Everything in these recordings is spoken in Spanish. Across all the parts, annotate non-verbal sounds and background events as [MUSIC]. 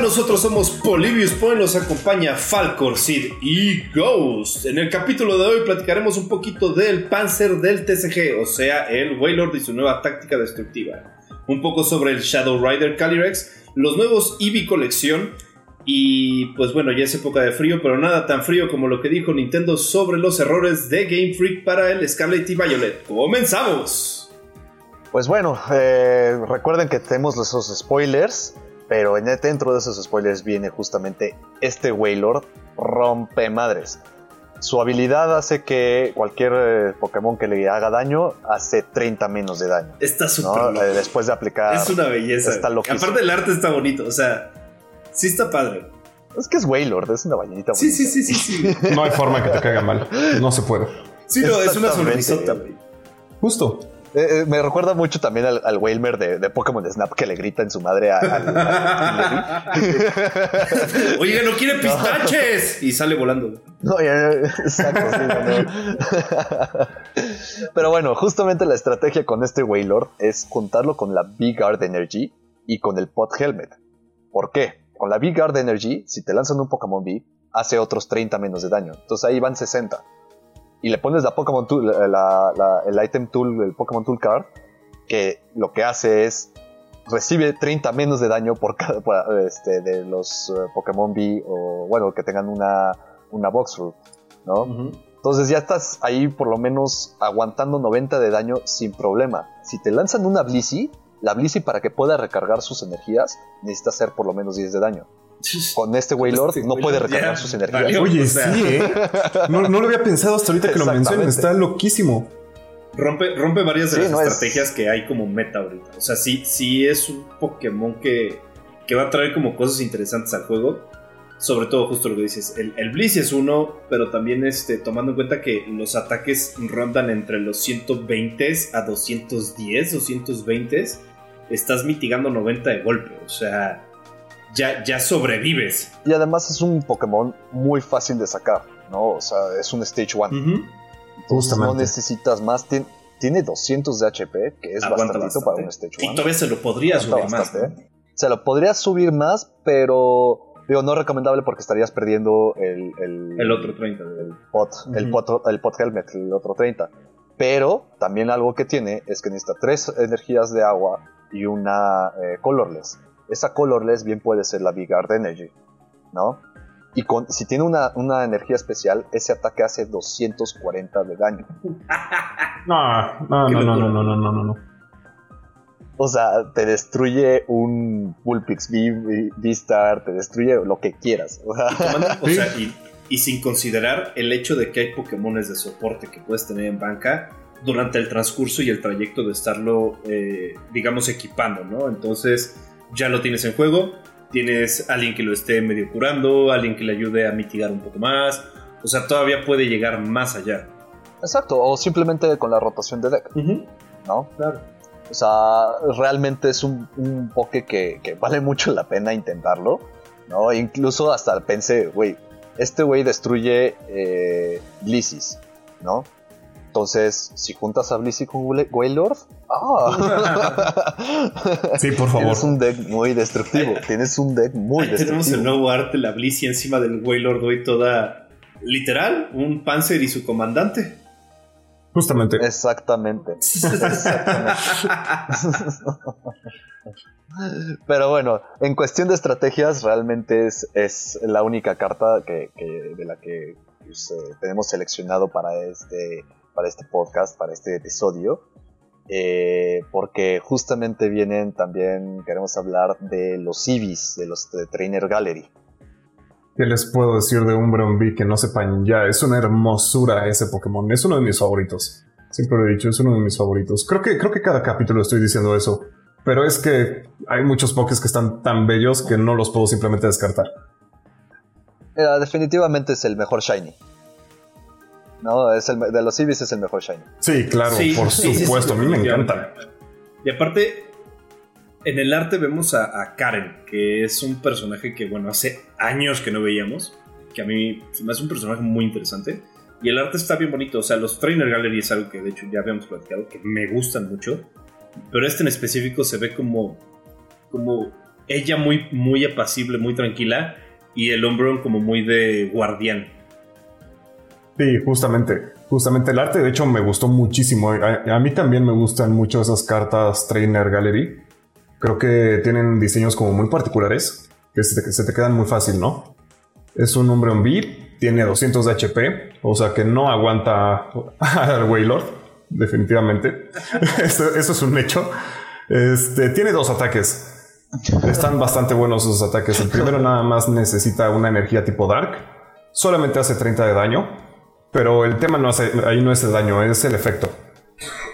Nosotros somos Polybius Point, nos acompaña Falcor, Sid y Ghost. En el capítulo de hoy platicaremos un poquito del Panzer del TCG, o sea, el Waylord y su nueva táctica destructiva. Un poco sobre el Shadow Rider Calyrex, los nuevos Eevee colección y pues bueno, ya es época de frío, pero nada tan frío como lo que dijo Nintendo sobre los errores de Game Freak para el Scarlet y Violet. ¡Comenzamos! Pues bueno, eh, recuerden que tenemos esos spoilers, pero en, dentro de esos spoilers viene justamente este Waylord rompe madres. Su habilidad hace que cualquier eh, Pokémon que le haga daño hace 30 menos de daño. Está súper ¿no? Eh, Después de aplicar. Es una belleza. Está. Aparte el arte está bonito, o sea, sí está padre. Es que es Waylord, es una ballenita Sí, bonita. sí, sí, sí, sí. No hay forma que te caiga mal. No se puede. Sí, no, es una sonrisota, güey. Justo. Eh, eh, me recuerda mucho también al, al Wailmer de, de Pokémon Snap que le grita en su madre a- al- al- Oiga, no quiere pistaches. Y sale volando. No, ya, ya, exacto, sí, no. Pero bueno, justamente la estrategia con este Wailord es juntarlo con la Big Guard Energy y con el Pot Helmet. ¿Por qué? Con la Big Guard Energy, si te lanzan un Pokémon B, hace otros 30 menos de daño. Entonces ahí van 60. Y le pones la Pokémon Tool, la- la- la- el Item Tool, el Pokémon Tool Card, que lo que hace es recibe 30 menos de daño por cada por, este, de los eh, Pokémon B o bueno que tengan una una box root, ¿no? Entonces ya estás ahí por lo menos aguantando 90 de daño sin problema. Si te lanzan una Blissey, la Blissey para que pueda recargar sus energías necesita hacer por lo menos 10 de daño. Con este Wailord Este no puede recargar sus energías. valió. Oye, o sea. sí, ¿eh? No, no lo había pensado hasta ahorita que lo mencionan. Está loquísimo. Rompe, rompe varias de Sí, las no es- estrategias que hay como meta ahorita. O sea, sí, sí es un Pokémon que, que va a traer como cosas interesantes al juego. Sobre todo, justo lo que dices, el, el Blizz es uno, pero también este, tomando en cuenta que los ataques rondan entre los 120 a 210, 220, estás mitigando 90 de golpe. O sea, ya, ya sobrevives. Y además es un Pokémon muy fácil de sacar, ¿no? O sea, es un Stage 1. Ujú. Entonces Justamente. no necesitas más. Tien- tiene 200 de HP, que es bastante bastante. para un Stage 1. Y todavía se lo podría Aguanta subir más. ¿eh? Se lo podrías subir más, pero digo, no recomendable porque estarías perdiendo el, el, El otro 30. de- el pot, el, Ujú. pot, el pot helmet, el otro 30. Pero también algo que tiene es que necesita tres energías de agua y una eh, colorless. Esa colorless bien puede ser la Big Guard Energy, ¿no? Y con, si tiene una, una energía especial, ese ataque hace 240 de daño. [LAUGHS] No, no, no, no, locura. no, no, no, no, no. O sea, te destruye un Bullpix V- V-Star, te destruye lo que quieras. [LAUGHS] Tomando- o sea, y, y sin considerar el hecho de que hay Pokémones de soporte que puedes tener en banca durante el transcurso y el trayecto de estarlo, eh, digamos, equipando, ¿no? Entonces, ya lo tienes en juego, tienes alguien que lo esté medio curando, alguien que le ayude a mitigar un poco más, o sea, todavía puede llegar más allá. exacto, o simplemente con la rotación de deck, ¿no? Claro. O sea, realmente es un, un poke que, que vale [LAUGHS] mucho la pena intentarlo, ¿no? Incluso hasta pensé, güey, este güey destruye eh, Blissey's, ¿no? Entonces, si juntas a Blissey con Wail- Wailord, ¡ah! Sí, por favor. Tienes un deck muy destructivo, tienes un deck muy Ahí tenemos el destructivo. nuevo arte, la Blissey encima del Wailord hoy toda literal, un Panzer y su comandante. Justamente. [LAUGHS] Exactamente. Pero bueno, en cuestión de estrategias, realmente es, es la única carta que, que- de la que pues, eh, tenemos seleccionado para este, para este podcast, para este episodio. Eh, porque justamente vienen también, queremos hablar de los Eevees, de los de Trainer Gallery. ¿Qué les puedo decir de Umbreon V que no sepan ya? Es una hermosura ese Pokémon. Es uno de mis favoritos. Siempre lo he dicho, es uno de mis favoritos. Creo que, creo que cada capítulo estoy diciendo eso. Pero es que hay muchos Pokés que están tan bellos que no los puedo simplemente descartar. Eh, definitivamente es el mejor Shiny. No, es el, de los Eevees es el mejor Shiny. Sí, claro, Sí, por sí, sí, supuesto. sí, a mí me encanta. Y aparte, en el arte vemos a, a Karen, que es un personaje que, bueno, hace años que no veíamos, que a mí se me hace un personaje muy interesante. Y el arte está bien bonito, o sea, los Trainer Gallery es algo que de hecho ya habíamos platicado, que me gustan mucho. Pero este en específico se ve como, como ella muy, muy apacible, muy tranquila, y el Umbreon como muy de guardián. Sí, justamente. Justamente el arte, de hecho, me gustó muchísimo. A, mí también me gustan mucho esas cartas Trainer Gallery. Creo que tienen diseños como muy particulares, que se te, quedan muy fácil, ¿no? Es un Umbreon B, tiene 200 de HP, o sea que no aguanta [LAUGHS] al Waylord, definitivamente. [LAUGHS] eso, es un hecho. Este, tiene dos ataques. Están bastante buenos esos ataques. El primero nada más necesita una energía tipo Dark. Solamente hace 30 de daño pero el tema no ahí no es el daño, es el efecto.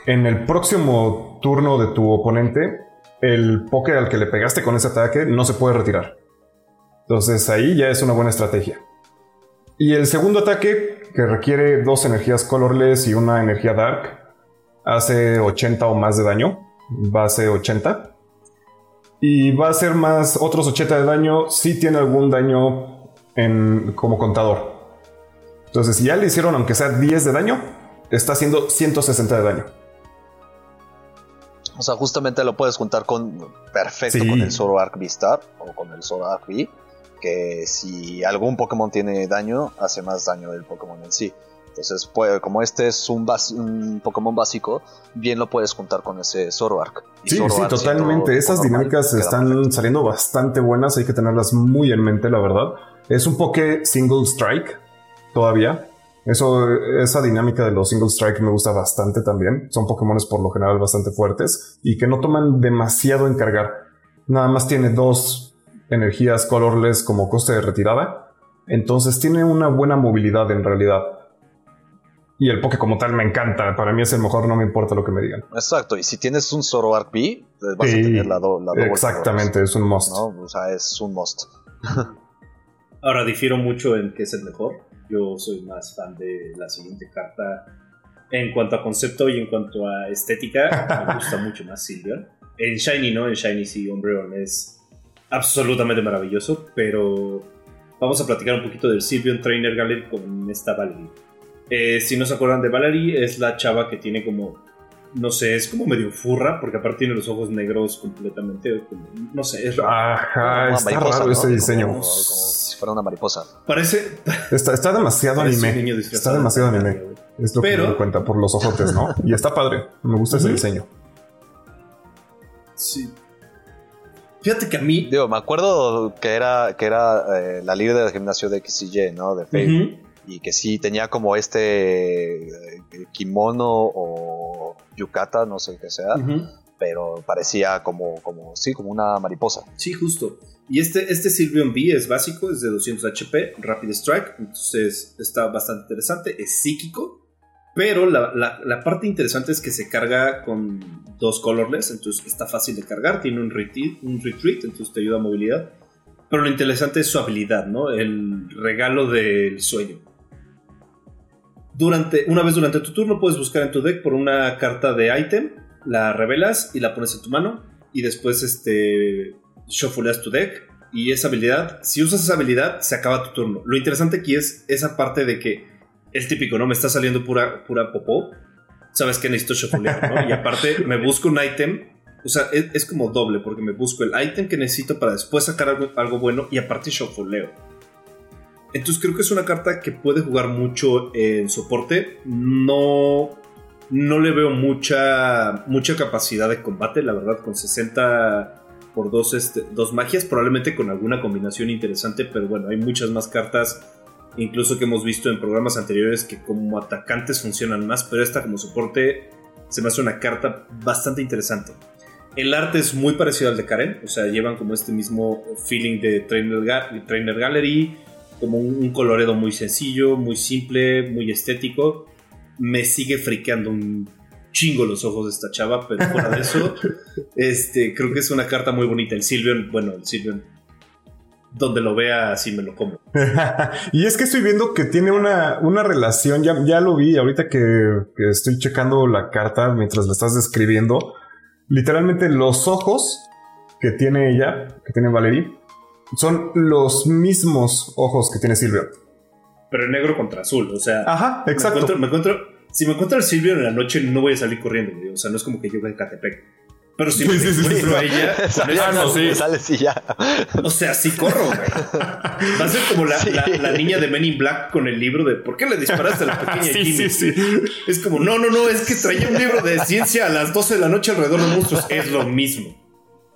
En el próximo turno de tu oponente, el poke al que le pegaste con ese ataque no se puede retirar. Entonces ahí ya es una buena estrategia. Y el segundo ataque, que requiere dos energías colorless y una energía dark, hace 80 o más de daño. Base 80. Y va a hacer más otros 80 de daño si tiene algún daño como contador. Entonces, si ya le hicieron, aunque sea 10 de daño, está haciendo 160 de daño. O sea, justamente lo puedes juntar con perfecto con el Zoroark V-Star o con el Zoroark V. Que si algún Pokémon tiene daño, hace más daño del Pokémon en sí. Entonces, como este es un, un, Pokémon básico, bien lo puedes juntar con ese Zoroark. sí, sí, totalmente. Esas dinámicas están saliendo bastante buenas. Hay que tenerlas muy en mente, la verdad. Es un Poké Single Strike todavía. Eso, esa dinámica de los single strike me gusta bastante también. Son Pokémon por lo general bastante fuertes y que no toman demasiado en cargar. Nada más tiene dos energías colorless como coste de retirada. Entonces tiene una buena movilidad en realidad. Y el Poké como tal me encanta. Para mí es el mejor, no me importa lo que me digan. Exacto. Y si tienes un Zoroark B, vas a tener la, doble. Exactamente, es un must. O sea, es un must. [LAUGHS] Ahora difiero mucho en qué es el mejor. Yo soy más fan de la siguiente carta. En cuanto a concepto y en cuanto a estética, me [LAUGHS] gusta mucho más Silver. En Shiny no, en Shiny sí, Umbreon es absolutamente maravilloso, pero vamos a platicar un poquito del Sylveon Trainer Gallery con esta Valerie. Eh, si no se acuerdan de Valerie, es la chava que tiene como no sé, es como medio furra, porque aparte tiene los ojos negros completamente, no sé, es Ajá, está raro ese diseño. Como, si fuera una mariposa. Parece... Está, está demasiado anime. Está demasiado anime. Es lo que me doy cuenta por los ojotes, ¿no? y está padre. Me gusta ese diseño. Sí. Fíjate que a mí... Digo, me acuerdo que era, que era eh, la líder del gimnasio de XY, ¿no? De Faye. Y que sí tenía como este eh, kimono o yukata, no sé qué sea, pero parecía como, como, sí, como una mariposa. Sí, justo. Y este, este Sylveon B es básico, es de 200 HP, Rapid Strike, entonces está bastante interesante, es psíquico, pero la, la, parte interesante es que se carga con dos colorless, entonces está fácil de cargar, tiene un retreat, un retreat entonces te ayuda a movilidad. Pero lo interesante es su habilidad, ¿no? El regalo del sueño durante, una vez durante tu turno puedes buscar en tu deck por una carta de item, la revelas y la pones en tu mano y después este shuffleas tu deck y esa habilidad, si usas esa habilidad se acaba tu turno. Lo interesante aquí es esa parte de que el típico, ¿no? Me está saliendo pura, pura popó. Sabes que necesito shufflear, ¿no? Y aparte [LAUGHS] me busco un item o sea, es, como doble, porque me busco el item que necesito para después sacar algo, algo bueno y aparte shuffleo. Entonces creo que es una carta que puede jugar mucho en soporte. No, no le veo mucha, mucha capacidad de combate, la verdad, con 60 por dos, este, dos magias, probablemente con alguna combinación interesante, pero bueno, hay muchas más cartas, incluso que hemos visto en programas anteriores, que como atacantes funcionan más, pero esta como soporte se me hace una carta bastante interesante. El arte es muy parecido al de Karen, o sea, llevan como este mismo feeling de Trainer, Trainer Gallery, como un, coloredo muy sencillo, muy simple, muy estético. Me sigue friqueando un chingo los ojos de esta chava, pero fuera de eso, [LAUGHS] este, creo que es una carta muy bonita. El Silvion, bueno, el Silvion, donde lo vea, así me lo como. [LAUGHS] y es que estoy viendo que tiene una, una relación, ya, ya lo vi ahorita que, que estoy checando la carta mientras la estás describiendo. Literalmente los ojos que tiene ella, que tiene Valerie, son los mismos ojos que tiene Silvio. Pero negro contra azul, o sea. Ajá, exacto. Me encuentro, si me encuentro el Silvio en la noche, no voy a salir corriendo, o sea, no es como que yo voy a Catepec. Pero si [LAUGHS] me Sí, sí, sí, encuentro sí. a ella, [LAUGHS] esa- Ah, no, sí. Sales y ya. o sea, sí corro, güey. Va a ser como la, Sí. la- la niña de Men in Black con el libro de ¿Por qué le disparaste a la pequeña Sí, Jimmy? sí, sí. Es como, no, no, no, es que traía un libro de ciencia a las 12 de la noche alrededor de monstruos. Es lo mismo.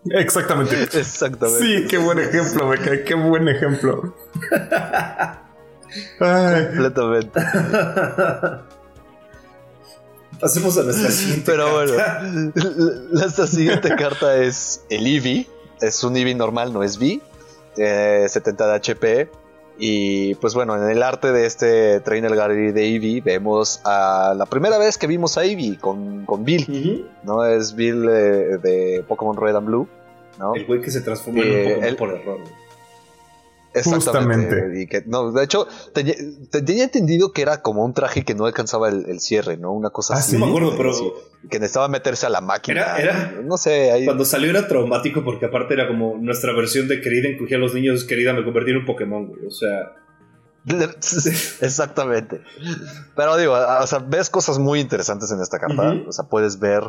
Exactamente. Exactamente. Sí, qué buen ejemplo, me cae, qué buen ejemplo. [LAUGHS] Ay, Completamente. Pasemos a nuestra siguiente. Pero bueno, carta. esta siguiente [LAUGHS] carta es el Eevee. Es un Eevee normal, no es V. eh, 70 de HP. Y pues bueno, en el arte de este Trainer Gallery de Eevee vemos a la primera vez que vimos a Eevee con, con Bill. ¿no? Es Bill eh, de Pokémon Red and Blue. ¿no? El güey que se transforma en Eh, un Pokémon el- por error. güey. Exactamente. Justamente. Y que, no, de hecho, tenía, tenía entendido que era como un traje que no alcanzaba el, el cierre, ¿no? Una cosa Ah, así. No me acuerdo, pero- Sí, que necesitaba meterse a la máquina. Era- era- No sé, ahí. Cuando salió era traumático porque aparte era como nuestra versión de querida encogía a los niños, querida me convertí en un Pokémon, güey. O sea, [LAUGHS] Exactamente. Pero digo, o sea, ves cosas muy interesantes en esta carta. O sea, puedes ver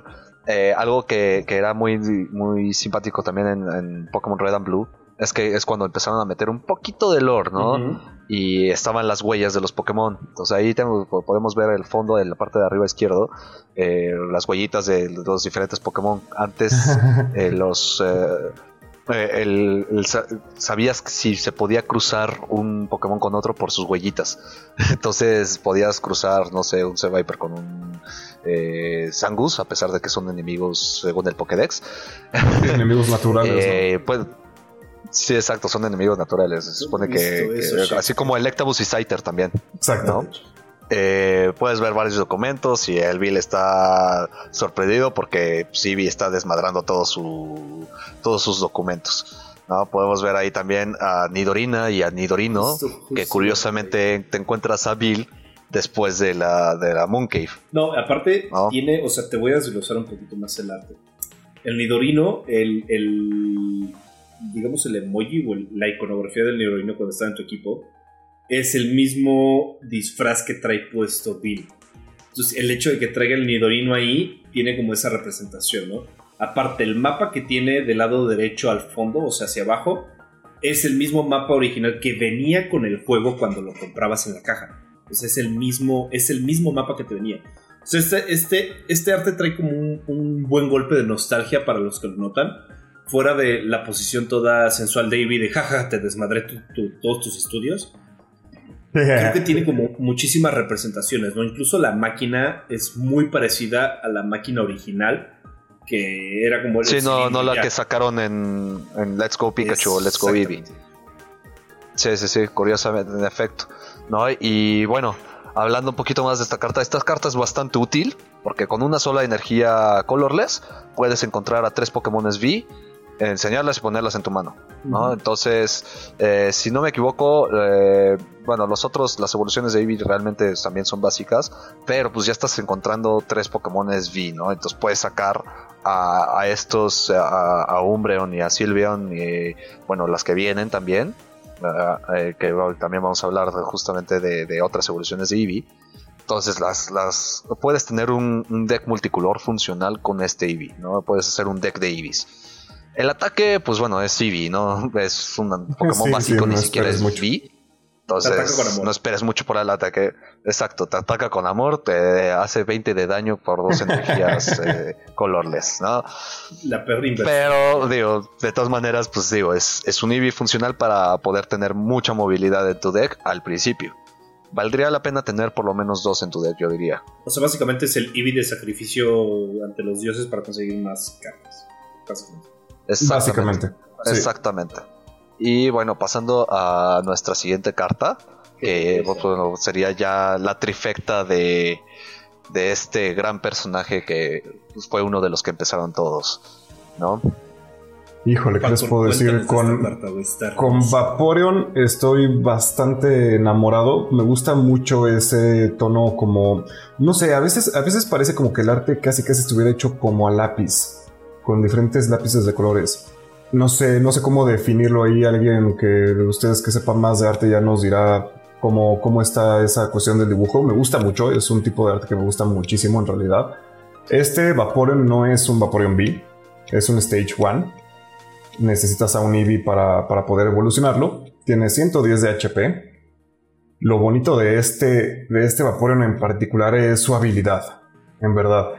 eh, algo que, que era muy, muy simpático también en, en Pokémon Red and Blue. Es que es cuando empezaron a meter un poquito de lore, ¿no? y estaban las huellas de los Pokémon. Entonces ahí tenemos- podemos ver el fondo en la parte de arriba izquierdo, eh, las huellitas de los diferentes Pokémon. Antes [LAUGHS] eh, los... eh, eh, el- el sa- sabías si se podía cruzar un Pokémon con otro por sus huellitas. [LAUGHS] Entonces podías cruzar, no sé, un Viper con un eh, Zangus, a pesar de que son enemigos según el Pokédex. enemigos [LAUGHS] naturales. ¿no? Eh, pues, sí, exacto, son enemigos naturales. Se supone que, así como Electabuzz y Scyther también. Exacto. ¿no? Eh, puedes ver varios documentos y el Bill está sorprendido porque Civi está desmadrando todo su, todos sus documentos. ¿no? Podemos ver ahí también a Nidorina y a Nidorino, que curiosamente te encuentras a Bill después de la, de la Mooncave. No, aparte No. tiene, o sea, te voy a desglosar un poquito más el arte. El Nidorino, el, el digamos el emoji o el- la iconografía del Nidorino cuando está en tu equipo, es el mismo disfraz que trae puesto Bill. Entonces, el hecho de que traiga el Nidorino ahí tiene como esa representación, ¿no? Aparte, el mapa que tiene del lado derecho al fondo, o sea, hacia abajo, es el mismo mapa original que venía con el juego cuando lo comprabas en la caja. Pues es el mismo, es el mismo mapa que te venía. Sea, este, este, este arte trae como un, un buen golpe de nostalgia para los que lo notan. Fuera de la posición toda sensual de Ivy de jaja, te desmadré tu- tu- todos tus estudios. Creo que tiene como muchísimas representaciones, ¿no? Incluso la máquina es muy parecida a la máquina original, que era como el Sí, no, no la ya. que sacaron en, en Let's Go Pikachu o Let's Go Eevee. Sí, sí, sí, curiosamente, en efecto. ¿no? Y bueno, hablando un poquito más de esta carta, esta carta es bastante útil porque con una sola energía colorless puedes encontrar a tres Pokémon V, enseñarlas y ponerlas en tu mano. ¿no? Entonces, eh, si no me equivoco, eh, bueno, los otros, las evoluciones de Eevee realmente también son básicas, pero pues ya estás encontrando tres Pokémon V, ¿no? Entonces puedes sacar a, a estos, a, a Umbreon y a Sylveon, y bueno, las que vienen también. Eh, que también vamos a hablar justamente de, de otras evoluciones de Eevee. Entonces las, las puedes tener un, un deck multicolor funcional con este Eevee, ¿no? Puedes hacer un deck de Eevees. El ataque, pues bueno, es Eevee, ¿no? Es un Pokémon [LAUGHS] Sí, básico, sí, ni no siquiera es mucho. Eevee. Entonces, no esperes mucho por el ataque. Exacto, te ataca con amor, te hace 20 de daño por dos [LAUGHS] energías eh, colorless, ¿no? La peor inversión. Pero, digo, de todas maneras, pues digo, es, es un Eevee funcional para poder tener mucha movilidad en tu deck al principio. Valdría la pena tener por lo menos dos en tu deck, yo diría. O sea, básicamente es el Eevee de sacrificio ante los dioses para conseguir más cartas. Básicamente. Exactamente. Básicamente. sí. Exactamente. Y bueno, pasando a nuestra siguiente carta, que bueno, sería ya la trifecta de, de este gran personaje que pues, fue uno de los que empezaron todos, ¿no? Híjole, ¿qué les puedo decir? Con, carta, Con. Vaporeon estoy bastante enamorado. Me gusta mucho ese tono como... No sé, a veces, a veces parece como que el arte casi casi estuviera hecho como a lápiz. Con diferentes lápices de colores. No sé, no sé cómo definirlo ahí. Alguien que de ustedes que sepa más de arte ya nos dirá cómo, cómo está esa cuestión del dibujo. Me gusta mucho, es un tipo de arte que me gusta muchísimo en realidad. Este Vaporeon no es un Vaporeon B. Es un Stage 1. Necesitas a un Eevee para, para poder evolucionarlo. Tiene 110 de HP. Lo bonito de este, de este Vaporeon en particular es su habilidad. En verdad.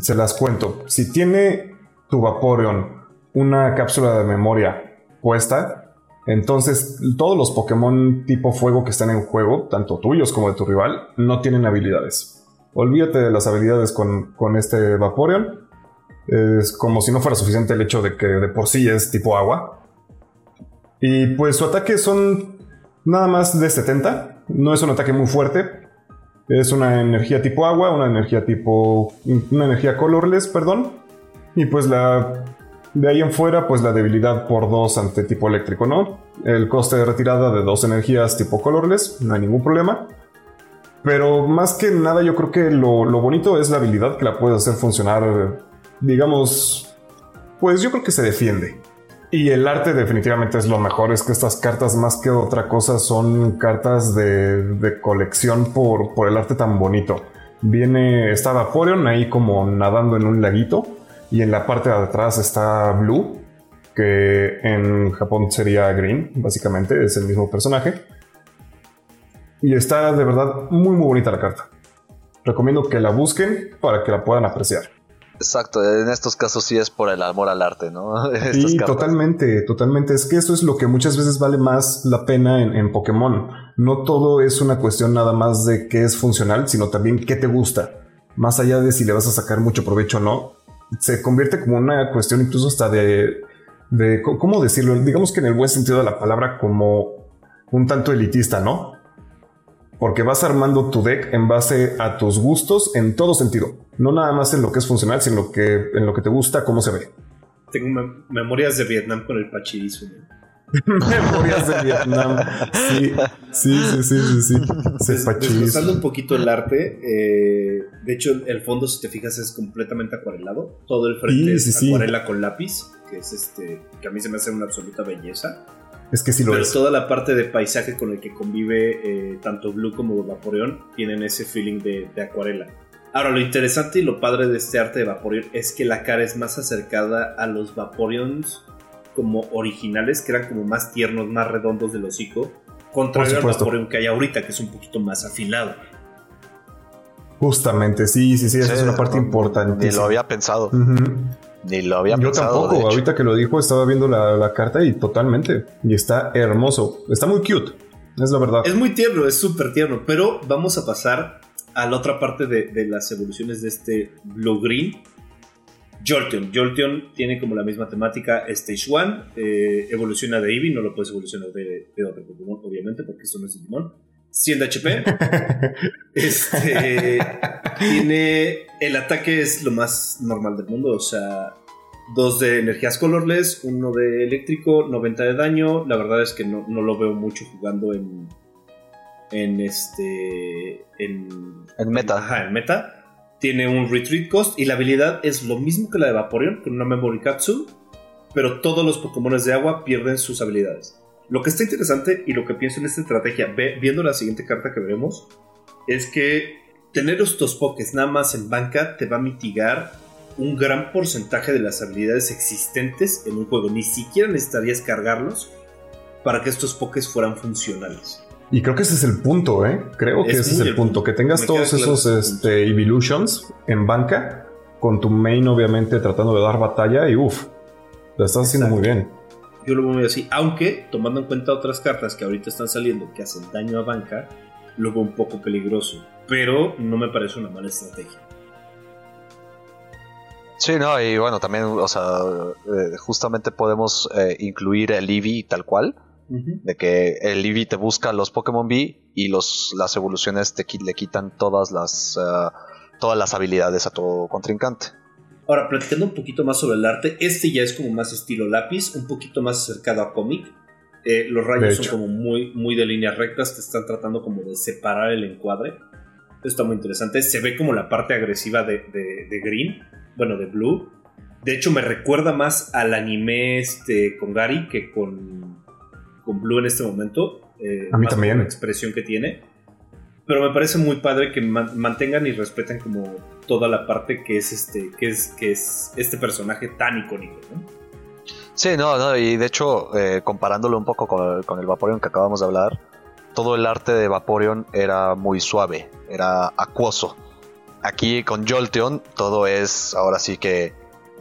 Se las cuento. Si tiene tu Vaporeon una cápsula de memoria puesta, entonces todos los Pokémon tipo fuego que están en juego, tanto tuyos como de tu rival, no tienen habilidades. Olvídate de las habilidades con, con este Vaporeon. Es como si no fuera suficiente el hecho de que de por sí es tipo agua. Y pues su ataque son nada más de 70. No es un ataque muy fuerte. Es una energía tipo agua, una energía tipo... Una energía colorless, perdón. Y pues la... De ahí en fuera, pues la debilidad por 2 ante tipo eléctrico, ¿no? El coste de retirada de dos energías tipo colorless, no hay ningún problema. Pero más que nada yo creo que lo, lo bonito es la habilidad que la puede hacer funcionar, digamos, pues yo creo que se defiende. Y el arte definitivamente es lo mejor, es que estas cartas más que otra cosa son cartas de, de colección por, por, el arte tan bonito. Viene, está Vaporeon ahí como nadando en un laguito y en la parte de atrás está Blue, que en Japón sería Green, básicamente, es el mismo personaje. Y está de verdad muy muy bonita la carta. Recomiendo que la busquen para que la puedan apreciar. Exacto, en estos casos sí es por el amor al arte, ¿no? [LAUGHS] sí, totalmente, totalmente. Es que eso es lo que muchas veces vale más la pena en, en, Pokémon. No todo es una cuestión nada más de qué es funcional, sino también qué te gusta. Más allá de si le vas a sacar mucho provecho o no, se convierte como una cuestión incluso hasta de, de, ¿cómo decirlo? Digamos que en el buen sentido de la palabra como un tanto elitista, ¿no? Porque vas armando tu deck en base a tus gustos en todo sentido. No nada más en lo que es funcional, sino en lo que, en lo que te gusta, cómo se ve. Tengo mem memorias de Vietnam con el pachirizo. [LAUGHS] memorias de Vietnam. Sí, sí, sí, sí, sí. sí. Desglosando un poquito el arte, eh, de hecho, el fondo, si te fijas, es completamente acuarelado. Todo el frente sí, es acuarela con lápiz, que es este, que a mí se me hace una absoluta belleza. Es que sí lo Pero es. toda la parte de paisaje con el que convive eh, tanto Blue como Vaporeon tienen ese feeling de, de, acuarela. Ahora, lo interesante y lo padre de este arte de Vaporeon es que la cara es más acercada a los Vaporeons como originales, que eran como más tiernos, más redondos del hocico, contrario al Vaporeon que hay ahorita, que es un poquito más afilado. Justamente, sí, sí, sí, esa sí, es una parte no, importante. Ni lo había pensado. Uh -huh. Ni lo había Yo pensado. tampoco, ahorita que lo dijo, estaba viendo la, la, carta y totalmente. Y está hermoso. Está muy cute. Es la verdad. Es muy tierno, es súper tierno. Pero vamos a pasar a la otra parte de, de las evoluciones de este Blue Green. Jolteon. Jolteon tiene como la misma temática Stage 1. Eh, evoluciona de Eevee, no lo puedes evolucionar de, de otro Pokémon, obviamente, porque esto no es Digimon. 100 de HP. este, tiene. El ataque es lo más normal del mundo. O sea, dos de energías colorless, uno de eléctrico, 90 de daño. La verdad es que no, no lo veo mucho jugando en. En este. En, en meta. Ajá, en meta. Tiene un retreat cost y la habilidad es lo mismo que la de Vaporeon, con una memory capsule. Pero todos los Pokémon de agua pierden sus habilidades. Lo que está interesante y lo que pienso en esta estrategia, viendo la siguiente carta que veremos, es que tener estos pokés nada más en banca te va a mitigar un gran porcentaje de las habilidades existentes en un juego. Ni siquiera necesitarías cargarlos para que estos pokés fueran funcionales. Y creo que ese es el punto, ¿eh? Creo que es ese es el, punto. punto. Que tengas Me todos claro esos este, Evolutions en banca, con tu main obviamente tratando de dar batalla y uff, lo estás haciendo muy bien yo lo veo así, aunque tomando en cuenta otras cartas que ahorita están saliendo que hacen daño a banca, lo veo un poco peligroso, pero no me parece una mala estrategia. Sí, no, y bueno, también, o sea, eh, justamente podemos eh, incluir el Eevee tal cual, uh -huh. de que el Eevee te busca los Pokémon B y los, las evoluciones te le quitan todas las, uh, todas las habilidades a tu contrincante. Ahora, platicando un poquito más sobre el arte, este ya es como más estilo lápiz, un poquito más acercado a cómic. Eh, los rayos son como muy, muy de líneas rectas, te están tratando como de separar el encuadre. Esto está muy interesante. Se ve como la parte agresiva de, de, de Green, bueno, de Blue. De hecho, me recuerda más al anime este, con Gary que con, con Blue en este momento. Eh, a mí también. La expresión que tiene. pero me parece muy padre que mantengan y respeten como toda la parte que es este, que es, que es este personaje tan icónico, ¿no? Sí, no, no, y de hecho, eh, comparándolo un poco con, con, el Vaporeon que acabamos de hablar, todo el arte de Vaporeon era muy suave, era acuoso. Aquí con Jolteon todo es ahora sí que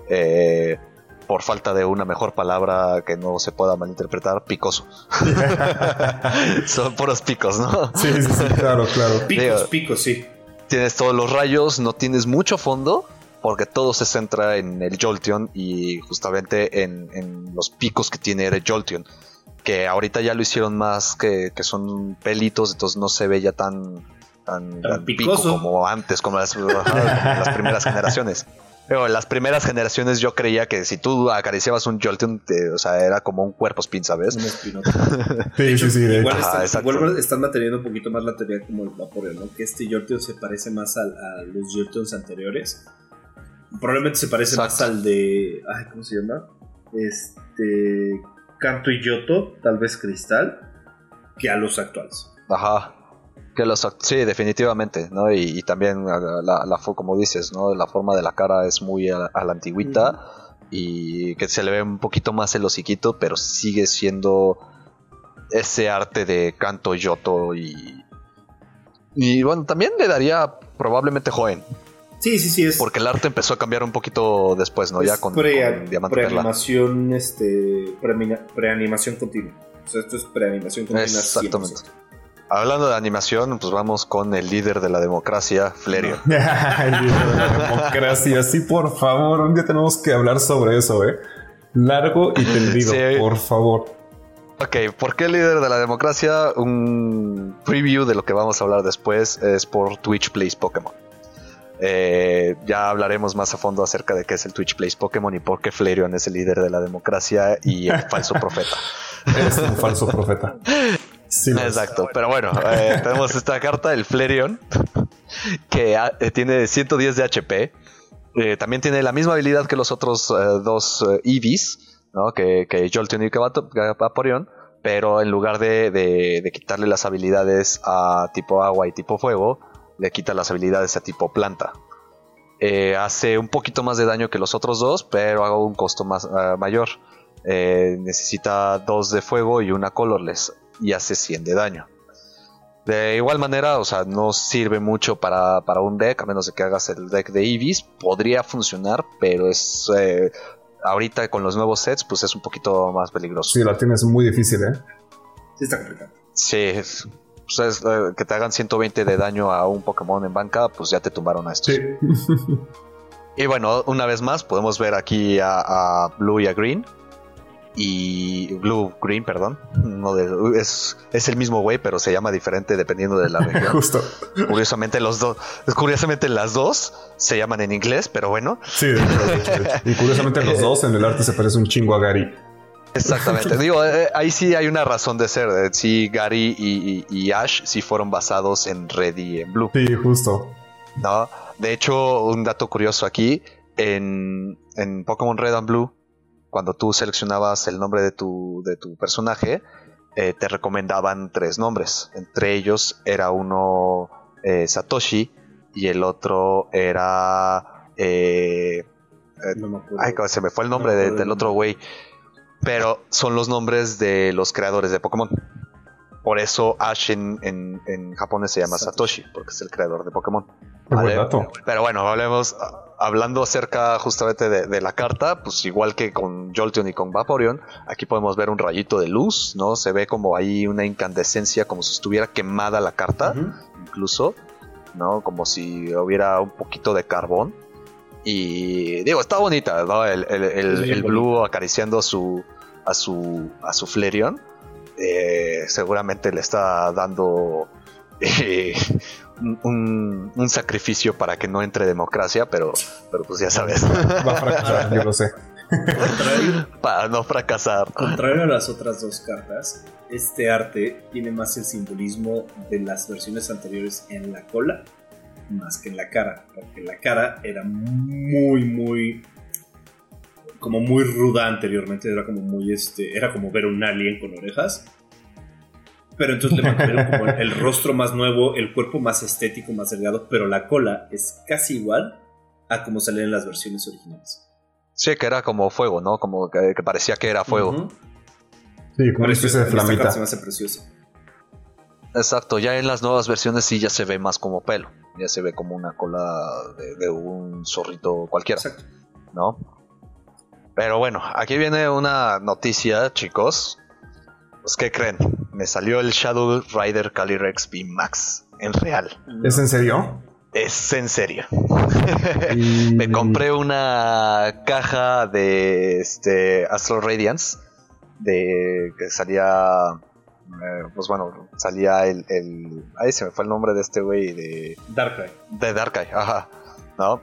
eh, por falta de una mejor palabra que no se pueda malinterpretar, picoso. [LAUGHS] Son puros picos, ¿no? Sí, sí, sí, claro, claro. Picos, picos, sí. Tienes todos los rayos, no tienes mucho fondo, porque todo se centra en el Jolteon y justamente en, los picos que tiene el Jolteon. Que ahorita ya lo hicieron más que, que son pelitos, entonces no se ve ya tan, tan, pico como antes, como las [LAUGHS] primeras generaciones. Pero en las primeras generaciones yo creía que si tú acariciabas un Jolteon, o sea, era como un cuerpo spin, ¿sabes? [LAUGHS] sí, sí, sí. igual, están, manteniendo un poquito más la teoría como el Vaporeon, ¿no? Que este Jolteon se parece más a, los Jolteons anteriores. Probablemente se parece más al de... Ay, ¿cómo se llama? Este... Canto y Yoto, tal vez Cristal, que a los actuales. Ajá. Que los, sí, definitivamente, ¿no? Y, también la, la, como dices, ¿no? La forma de la cara es muy a, la antigüita y que se le ve un poquito más el hociquito, pero sigue siendo ese arte de canto yoto y... Y bueno, también le daría probablemente joven. Sí, sí, sí. Es... Porque el arte empezó a cambiar un poquito después, ¿no? ya con, pre, Diamante Preanimación, este, preanimación continua. O sea, esto es preanimación continua. Exactamente. Hablando de animación, pues vamos con el líder de la democracia, Flerio. [LAUGHS] el líder de la democracia, sí, por favor, un día tenemos que hablar sobre eso, ¿eh? Largo y tendido, por favor. Ok, ¿por qué el líder de la democracia? Un preview de lo que vamos a hablar después es por Twitch Plays Pokémon. Eh, ya hablaremos más a fondo acerca de qué es el Twitch Plays Pokémon y por qué Flareon es el líder de la democracia y el falso [LAUGHS] profeta. Es un falso profeta. Exacto, pero bueno, eh, [LAUGHS] tenemos esta carta, el Flareon, que eh, tiene 110 de HP. Eh, también tiene la misma habilidad que los otros dos Eevees, ¿no? que, que Jolteon y Vaporeon, pero en lugar de, quitarle las habilidades a tipo agua y tipo fuego, le quita las habilidades a tipo planta. hace un poquito más de daño que los otros dos, pero hago un costo más, mayor. necesita dos de fuego y una colorless y hace 100 de daño. De igual manera, o sea, no sirve mucho para, un deck, a menos de que hagas el deck de Eevees. Podría funcionar, pero es. Eh, ahorita con los nuevos sets, pues es un poquito más peligroso. Sí, la tienes muy difícil, ¿eh? Sí, está complicado. Sí, pues eh, que te hagan 120 de daño a un Pokémon en banca, pues ya te tumbaron a estos. Sí. [LAUGHS] y bueno, una vez más, podemos ver aquí a, a Blue y a Green y Blue Green, perdón. No es, es el mismo güey, pero se llama diferente dependiendo de la [LAUGHS] región. Justo. Curiosamente los dos, curiosamente las dos se llaman en inglés, pero bueno. Sí, y curiosamente los dos en el arte se parece un chingo a Gary. Exactamente. [LAUGHS] Digo, eh, ahí sí hay una razón de ser. Eh, sí, Gary y, Ash sí fueron basados en Red y en Blue. Sí, justo. No, de hecho, un dato curioso aquí en, en Pokémon Red and Blue cuando tú seleccionabas el nombre de tu, de tu personaje, eh, te recomendaban tres nombres. Entre ellos era uno eh, Satoshi y el otro era... Eh, ay, se me fue el nombre del otro güey. Pero son los nombres de los creadores de Pokémon. Por eso Ash en, en, japonés se llama Satoshi, porque es el creador de Pokémon. Pero bueno, hablemos, hablando acerca justamente de, la carta, pues igual que con Jolteon y con Vaporeon, aquí podemos ver un rayito de luz, ¿no? Se ve como ahí una incandescencia, como si estuviera quemada la carta, incluso, ¿no? Como si hubiera un poquito de carbón. Y digo, está bonita, ¿no? El, blue acariciando a su, a su, a su Flareon. Eh, seguramente le está dando [LAUGHS] eh, un, sacrificio para que no entre democracia, pero, pero pues ya sabes. Va a fracasar, yo lo sé. para no fracasar. Contrario a las otras dos cartas, este arte tiene más el simbolismo de las versiones anteriores en la cola más que en la cara, porque la cara era muy, muy como muy ruda anteriormente, era como muy este, era como ver un alien con orejas Pero entonces le mantuvieron como el rostro más nuevo, el cuerpo más estético, más delgado, pero la cola es casi igual a como sale en las versiones originales. Sí, que era como fuego, ¿no? Como que, que parecía que era fuego. Sí, como una especie de flamita. Se me hace preciosa. Exacto, ya en las nuevas versiones sí ya se ve más como pelo. Ya se ve como una cola de, de un zorrito cualquiera, Exacto. ¿no? Pero bueno, aquí viene una noticia, chicos. Pues, ¿qué creen? Me salió el Shadow Rider Calyrex V Max en real. ¿Es en serio? Es en serio. [LAUGHS] Y- [LAUGHS] Me compré una caja de este Astro Radiance de que salía eh, pues bueno, salía el, el ahí se me fue el nombre de este güey de Darkrai. de Darkrai, ajá, ¿no?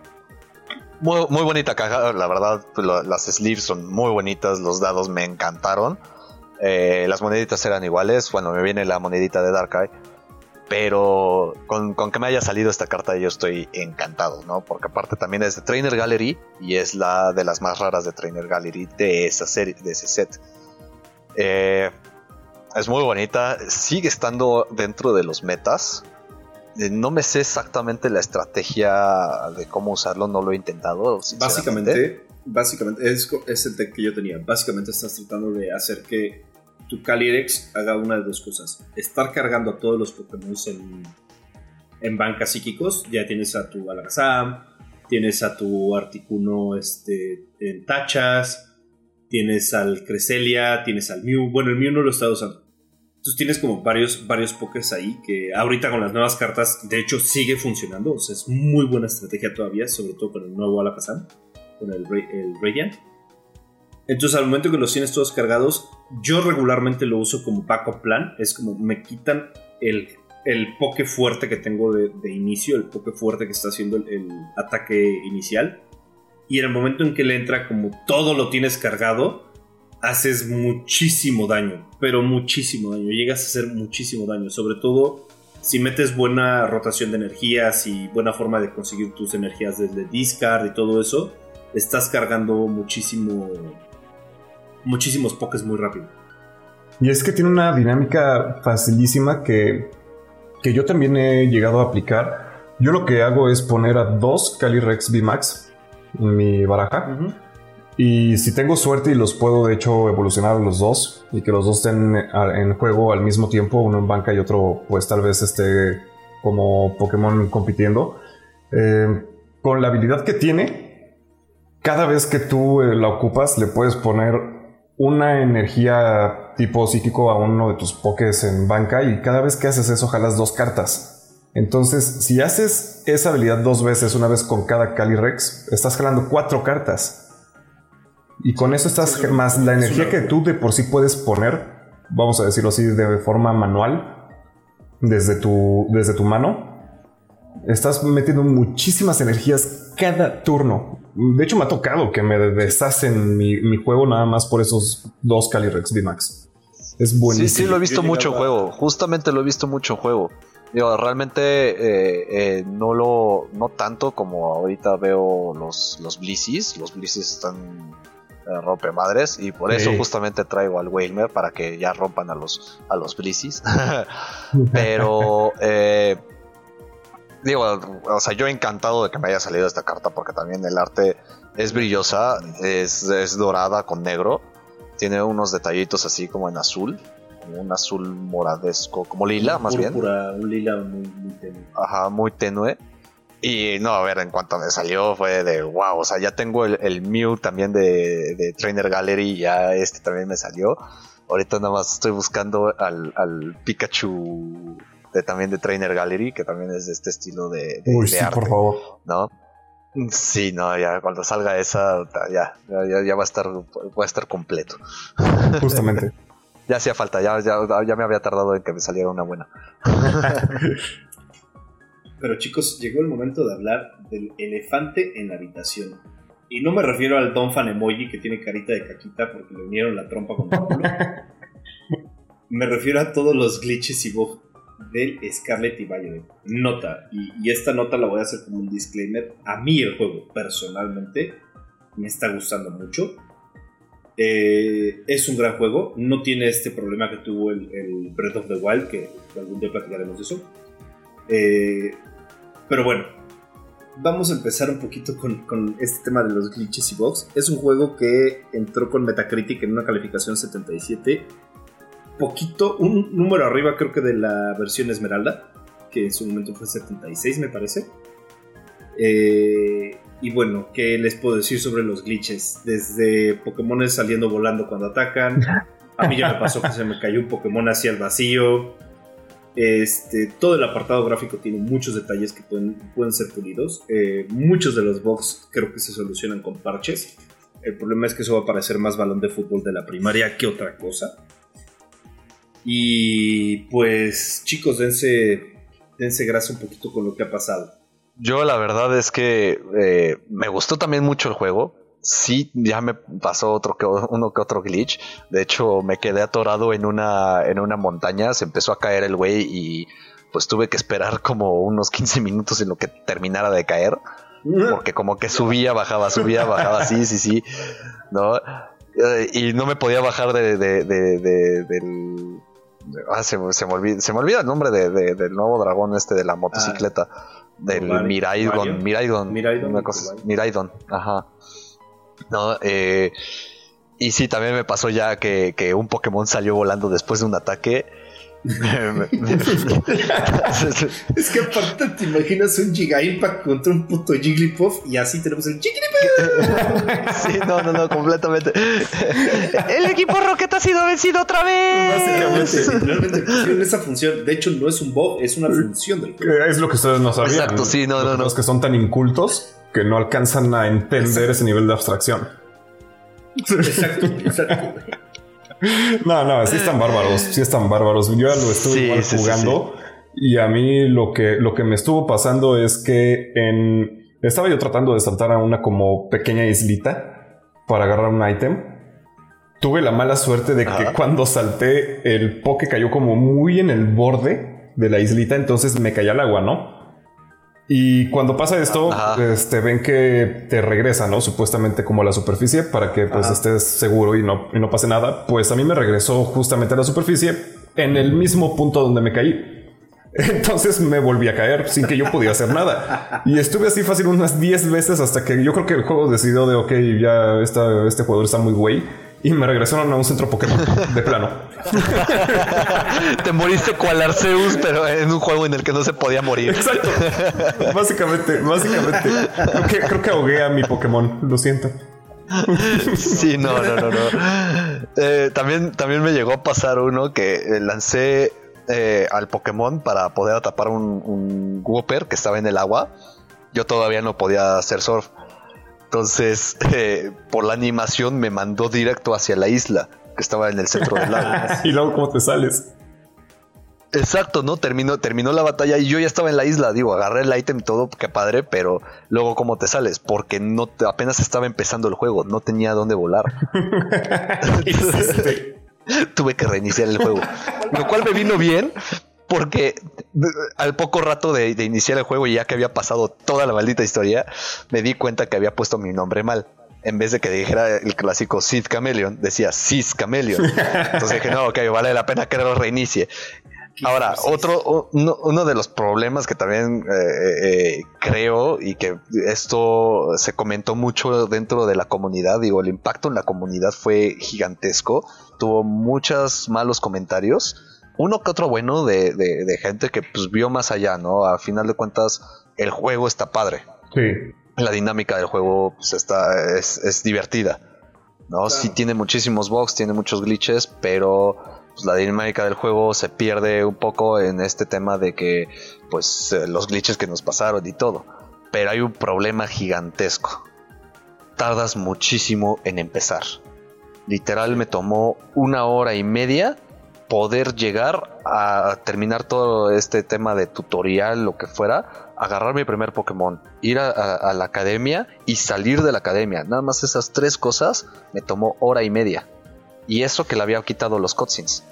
Muy, muy bonita caja, la verdad, pues, lo- las sleeves son muy bonitas, los dados me encantaron. Eh, las moneditas eran iguales, bueno, me viene la monedita de Darkrai, pero con, con que me haya salido esta carta yo estoy encantado, ¿no? Porque aparte también es de Trainer Gallery y es la de las más raras de Trainer Gallery de esa serie, de ese set. Eh, es muy bonita, sigue estando dentro de los metas. Eh, No me sé exactamente la estrategia de cómo usarlo, no lo he intentado. Básicamente, básicamente es, es el deck que yo tenía. Básicamente estás tratando de hacer que tu Calyrex haga una de dos cosas. Estar cargando a todos los Pokémon en, en bancas psíquicos. Ya tienes a tu Alakazam, tienes a tu Articuno este, en tachas, tienes al Cresselia, tienes al Mew. Bueno, el Mew no lo está usando. Entonces tienes como varios, varios pokés ahí que ahorita con las nuevas cartas, de hecho, sigue funcionando. O sea, es muy buena estrategia todavía, sobre todo con el nuevo Alakazam, con el, el Radiant. Entonces, al momento que los tienes todos cargados, yo regularmente lo uso como backup plan. Es como me quitan el, el poke fuerte que tengo de, inicio, el poke fuerte que está haciendo el, el ataque inicial. Y en el momento en que le entra, como todo lo tienes cargado, haces muchísimo daño, pero muchísimo daño. Llegas a hacer muchísimo daño, sobre todo si metes buena rotación de energías y buena forma de conseguir tus energías desde discard y todo eso, estás cargando muchísimo, muchísimos pokés muy rápido. Y es que tiene una dinámica facilísima que, que yo también he llegado a aplicar. Yo lo que hago es poner a dos Calyrex VMAX en mi baraja. Y si tengo suerte y los puedo de hecho evolucionar los dos y que los dos estén en juego al mismo tiempo, uno en banca y otro pues tal vez esté como Pokémon compitiendo, eh, con la habilidad que tiene, cada vez que tú eh, la ocupas le puedes poner una energía tipo psíquico a uno de tus Pokés en banca y cada vez que haces eso jalas dos cartas. Entonces, si haces esa habilidad dos veces, una vez con cada Calyrex, estás jalando cuatro cartas. Y con eso estás más la energía que tú de por sí puedes poner, vamos a decirlo así, de forma manual, desde tu, desde tu mano. Estás metiendo muchísimas energías cada turno. De hecho, me ha tocado que me deshacen mi, mi juego nada más por esos dos Calyrex VMAX. Es Sí, buenísimo. sí, lo he visto mucho juego. Justamente lo he visto mucho en juego. Digo, realmente eh, eh, no lo. No tanto como ahorita veo los, los Blizzies. Los Blizzies están eh, rompe madres. Y por eso Sí. justamente traigo al Whalmer para que ya rompan a los, a los Blizzies. [LAUGHS] [LAUGHS] Pero. eh, digo, o sea, yo encantado de que me haya salido esta carta porque también el arte es brillosa, es, es dorada con negro, tiene unos detallitos así como en azul, como un azul moradesco, como lila más bien, un lila muy, muy tenue. ajá, muy tenue. Y no, a ver, en cuanto me salió fue de wow, o sea, ya tengo el, el Mew también de, de Trainer Gallery, ya este también me salió. Ahorita nada más estoy buscando al, al Pikachu de, también de Trainer Gallery, que también es de este estilo de, de- Uy, de sí, arte, por favor. ¿no? Sí, no, ya cuando salga esa, ya, ya, ya- va a estar, va a estar completo. [LAUGHS] Justamente. Ya hacía falta, ya, ya, ya me había tardado en que me saliera una buena. [LAUGHS] Pero chicos, llegó el momento de hablar del elefante en la habitación. Y no me refiero al Don Fan Emoji que tiene carita de caquita porque le unieron la trompa con el. [LAUGHS] Me refiero a todos los glitches y bugs del Scarlet y Violet. Nota, y, esta nota la voy a hacer como un disclaimer. A mí el juego, personalmente, me está gustando mucho. Eh, es un gran juego, no tiene este problema que tuvo el, Breath of the Wild, que algún día platicaremos de eso. Eh, pero bueno, vamos a empezar un poquito con, con, este tema de los glitches y bugs. Es un juego que entró con Metacritic en una calificación 77, poquito, un número arriba creo que de la versión Esmeralda, que en su momento fue 76 me parece. Eh, y bueno, ¿qué les puedo decir sobre los glitches? Desde Pokémon saliendo volando cuando atacan. A mí ya me pasó que se me cayó un Pokémon hacia el vacío. Este, todo el apartado gráfico tiene muchos detalles que pueden, pueden ser pulidos. Eh, muchos de los bugs creo que se solucionan con parches. El problema es que eso va a parecer más balón de fútbol de la primaria que otra cosa. Y pues chicos, dense, dense grasa un poquito con lo que ha pasado. Yo la verdad es que eh, me gustó también mucho el juego. Sí, ya me pasó otro que uno que otro glitch. De hecho, me quedé atorado en una, en una montaña. Se empezó a caer el güey y pues tuve que esperar como unos 15 minutos en lo que terminara de caer. Porque como que subía, bajaba, subía, bajaba, sí, sí, sí. ¿No? Eh, y no me podía bajar de, de, de, del... Ah, se, se, me olvida, se me olvida el nombre del nuevo dragón este de la motocicleta. Del Miraidon, Miraidon, Miraidon, Miraidon, ajá. No, eh, y sí, también me pasó ya que, que un Pokémon salió volando después de un ataque [LAUGHS] es que aparte te imaginas un Giga Impact contra un puto Jigglypuff y así tenemos el Jigglypuff. sí, no, no, no, completamente. El equipo Rocket ha sido vencido otra vez. Básicamente, realmente pusieron esa función. De hecho, no es un bug, es una función del juego. Es lo que ustedes no sabían. Exacto, sí, no, no, no. Los que son tan incultos que no alcanzan a entender ese nivel de abstracción. Exacto, exacto. [LAUGHS] No, no, sí están bárbaros, sí están bárbaros. Yo ya lo estuve jugando y a mí lo que, lo que me estuvo pasando es que en... Estaba yo tratando de saltar a una como pequeña islita para agarrar un ítem. Tuve la mala suerte de que cuando salté el poke cayó como muy en el borde de la islita, entonces me caía al agua, ¿no? Y cuando pasa esto, este, ven que te regresa, ¿no? Supuestamente como a la superficie para que pues estés seguro y no, y no pase nada. Pues a mí me regresó justamente a la superficie en el mismo punto donde me caí. [LAUGHS] Entonces me volví a caer sin que yo pudiera hacer nada. Y estuve así fácil unas 10 veces hasta que yo creo que el juego decidió de, ok, ya este jugador está muy güey y me regresaron a un centro Pokémon de plano. Te moriste cual Arceus, pero en un juego en el que no se podía morir. Exacto. Básicamente, básicamente. Creo que, ahogué a mi Pokémon, lo siento. Sí, no, no, no, no. Eh, también, también me llegó a pasar uno que eh, lancé eh, al Pokémon para poder atrapar un, un Whopper que estaba en el agua. Yo todavía no podía hacer surf. Entonces, [LAUGHS] eh, por la animación me mandó directo hacia la isla, que estaba en el centro del lago. [LAUGHS] y luego, ¿cómo te sales? Exacto, ¿no? Terminó, terminó la batalla y yo ya estaba en la isla. Digo, agarré el ítem todo, qué padre, pero luego, ¿cómo te sales? Porque no apenas estaba empezando el juego, no tenía dónde volar. [LAUGHS] Tuve que reiniciar el juego. Lo cual me vino bien porque al poco rato de, iniciar el juego y ya que había pasado toda la maldita historia, me di cuenta que había puesto mi nombre mal. En vez de que dijera el clásico Sid Chameleon, decía Sis Chameleon. Entonces dije, no, ok, vale la pena que lo reinicie. Ahora, otro, uno, de los problemas que también eh, eh, creo y que esto se comentó mucho dentro de la comunidad, digo, el impacto en la comunidad fue gigantesco, tuvo muchos malos comentarios uno que otro bueno de, de, gente que pues vio más allá, ¿no? A final de cuentas, el juego está padre. Sí. La dinámica del juego pues, está, es, divertida. ¿no? Sí tiene muchísimos bugs, tiene muchos glitches, pero pues, la dinámica del juego se pierde un poco en este tema de que pues eh, los glitches que nos pasaron y todo. Pero hay un problema gigantesco. Tardas muchísimo en empezar. Literal me tomó una hora y media poder llegar a terminar todo este tema de tutorial, lo que fuera, agarrar mi primer Pokémon, ir a, la academia y salir de la academia. Nada más esas tres cosas me tomó hora y media. Y eso que le había quitado los cutscenes.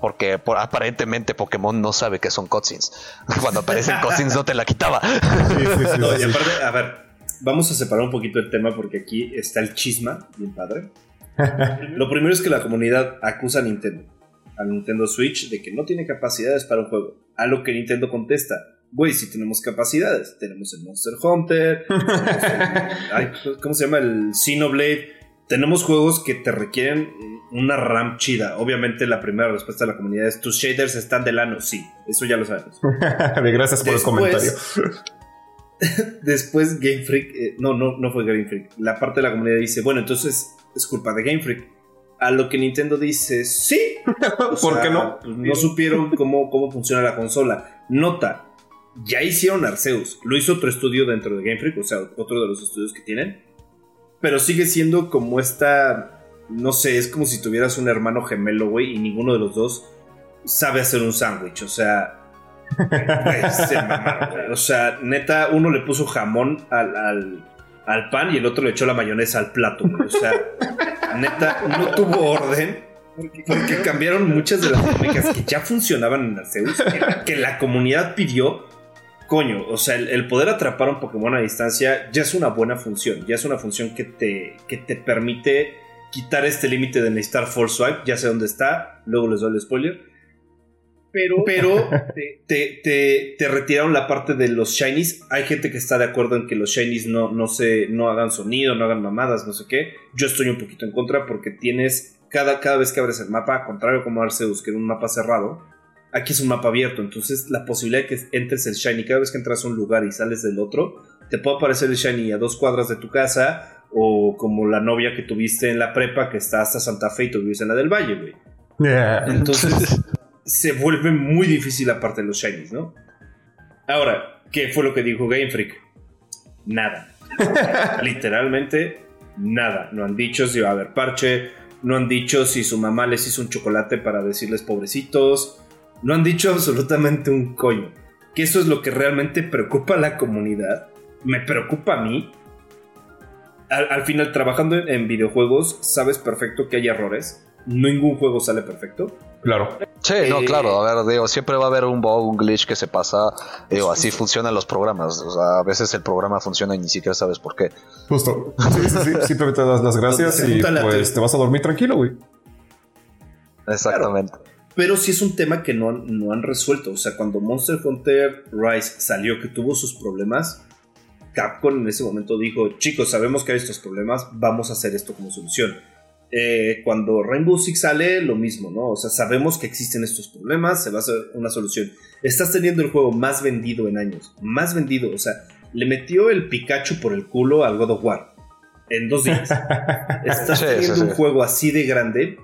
Porque aparentemente Pokémon no sabe que son cutscenes. [LAUGHS] Cuando aparecen cutscenes no te la quitaba. [LAUGHS] a ver, vamos a separar un poquito el tema porque aquí está el chisma, bien padre. [LAUGHS] Lo primero es que la comunidad acusa a Nintendo, a Nintendo Switch, de que no tiene capacidades para un juego. A lo que Nintendo contesta, güey, sí tenemos capacidades. Tenemos el Monster Hunter, [LAUGHS] ¿cómo se llama? El Xenoblade. Tenemos juegos que te requieren una RAM chida. Obviamente la primera respuesta de la comunidad es, tus shaders están de lano. Sí, eso ya lo sabemos. [LAUGHS] Gracias por el comentario. [LAUGHS] después Game Freak, eh, no, no, no fue Game Freak. La parte de la comunidad dice, bueno, entonces es culpa de Game Freak. A lo que Nintendo dice, sí. [LAUGHS] ¿Por qué no? No supieron cómo, cómo funciona la consola. Nota, ya hicieron Arceus. Lo hizo otro estudio dentro de Game Freak, o sea, otro de los estudios que tienen. Pero sigue siendo como esta. No sé, es como si tuvieras un hermano gemelo, güey, y ninguno de los dos sabe hacer un sándwich. O sea, [LAUGHS] o sea, neta, uno le puso jamón al, pan y el otro le echó la mayonesa al plato. O sea, [LAUGHS] neta, no tuvo orden. Porque cambiaron muchas de las dinámicas que ya funcionaban en Arceus, que la comunidad pidió. Coño, o sea, el, poder atrapar un Pokémon a distancia ya es una buena función. Ya es una función que te, que te permite quitar este límite de necesitar Force Swipe. Ya sé dónde está, luego les doy el spoiler pero, [LAUGHS] te, retiraron la parte de los shinies. Hay gente que está de acuerdo en que los shinies no, no, se, no hagan sonido, no hagan mamadas, no sé qué. Yo estoy un poquito en contra porque tienes, cada, cada vez que abres el mapa, contrario como Arceus, que era un mapa cerrado, aquí es un mapa abierto. Entonces la posibilidad de que entres el shiny, cada vez que entras a un lugar y sales del otro, te puede aparecer el shiny a dos cuadras de tu casa. O como la novia que tuviste en la prepa que está hasta Santa Fe y tú vives en la del Valle, güey. [LAUGHS] Entonces, se vuelve muy difícil aparte de los shinies, ¿no? Ahora, ¿qué fue lo que dijo Game Freak? Nada. [LAUGHS] Literalmente nada. No han dicho si va a haber parche, no han dicho si su mamá les hizo un chocolate para decirles pobrecitos, no han dicho absolutamente un coño. Que eso es lo que realmente preocupa a la comunidad, me preocupa a mí. Al, final, trabajando en videojuegos, sabes perfecto que hay errores. Ningún juego sale perfecto. Claro. Sí, no, eh, claro, a ver, digo, siempre va a haber un bug, un glitch que se pasa, digo, así funcionan los programas, o sea, a veces el programa funciona y ni siquiera sabes por qué. Justo, sí, sí, sí, simplemente das las gracias y pues te vas a dormir tranquilo, güey. Exactamente. Pero sí es un tema que no, no han resuelto, o sea, cuando Monster Hunter Rise salió que tuvo sus problemas, Capcom en ese momento dijo, chicos, sabemos que hay estos problemas, vamos a hacer esto como solución eh, cuando Rainbow Six sale, lo mismo, ¿no? O sea, sabemos que existen estos problemas, se va a hacer una solución. Estás teniendo el juego más vendido en años, más vendido, o sea, le metió el Pikachu por el culo al God of War en dos días. [LAUGHS] Estás teniendo un juego así de grande,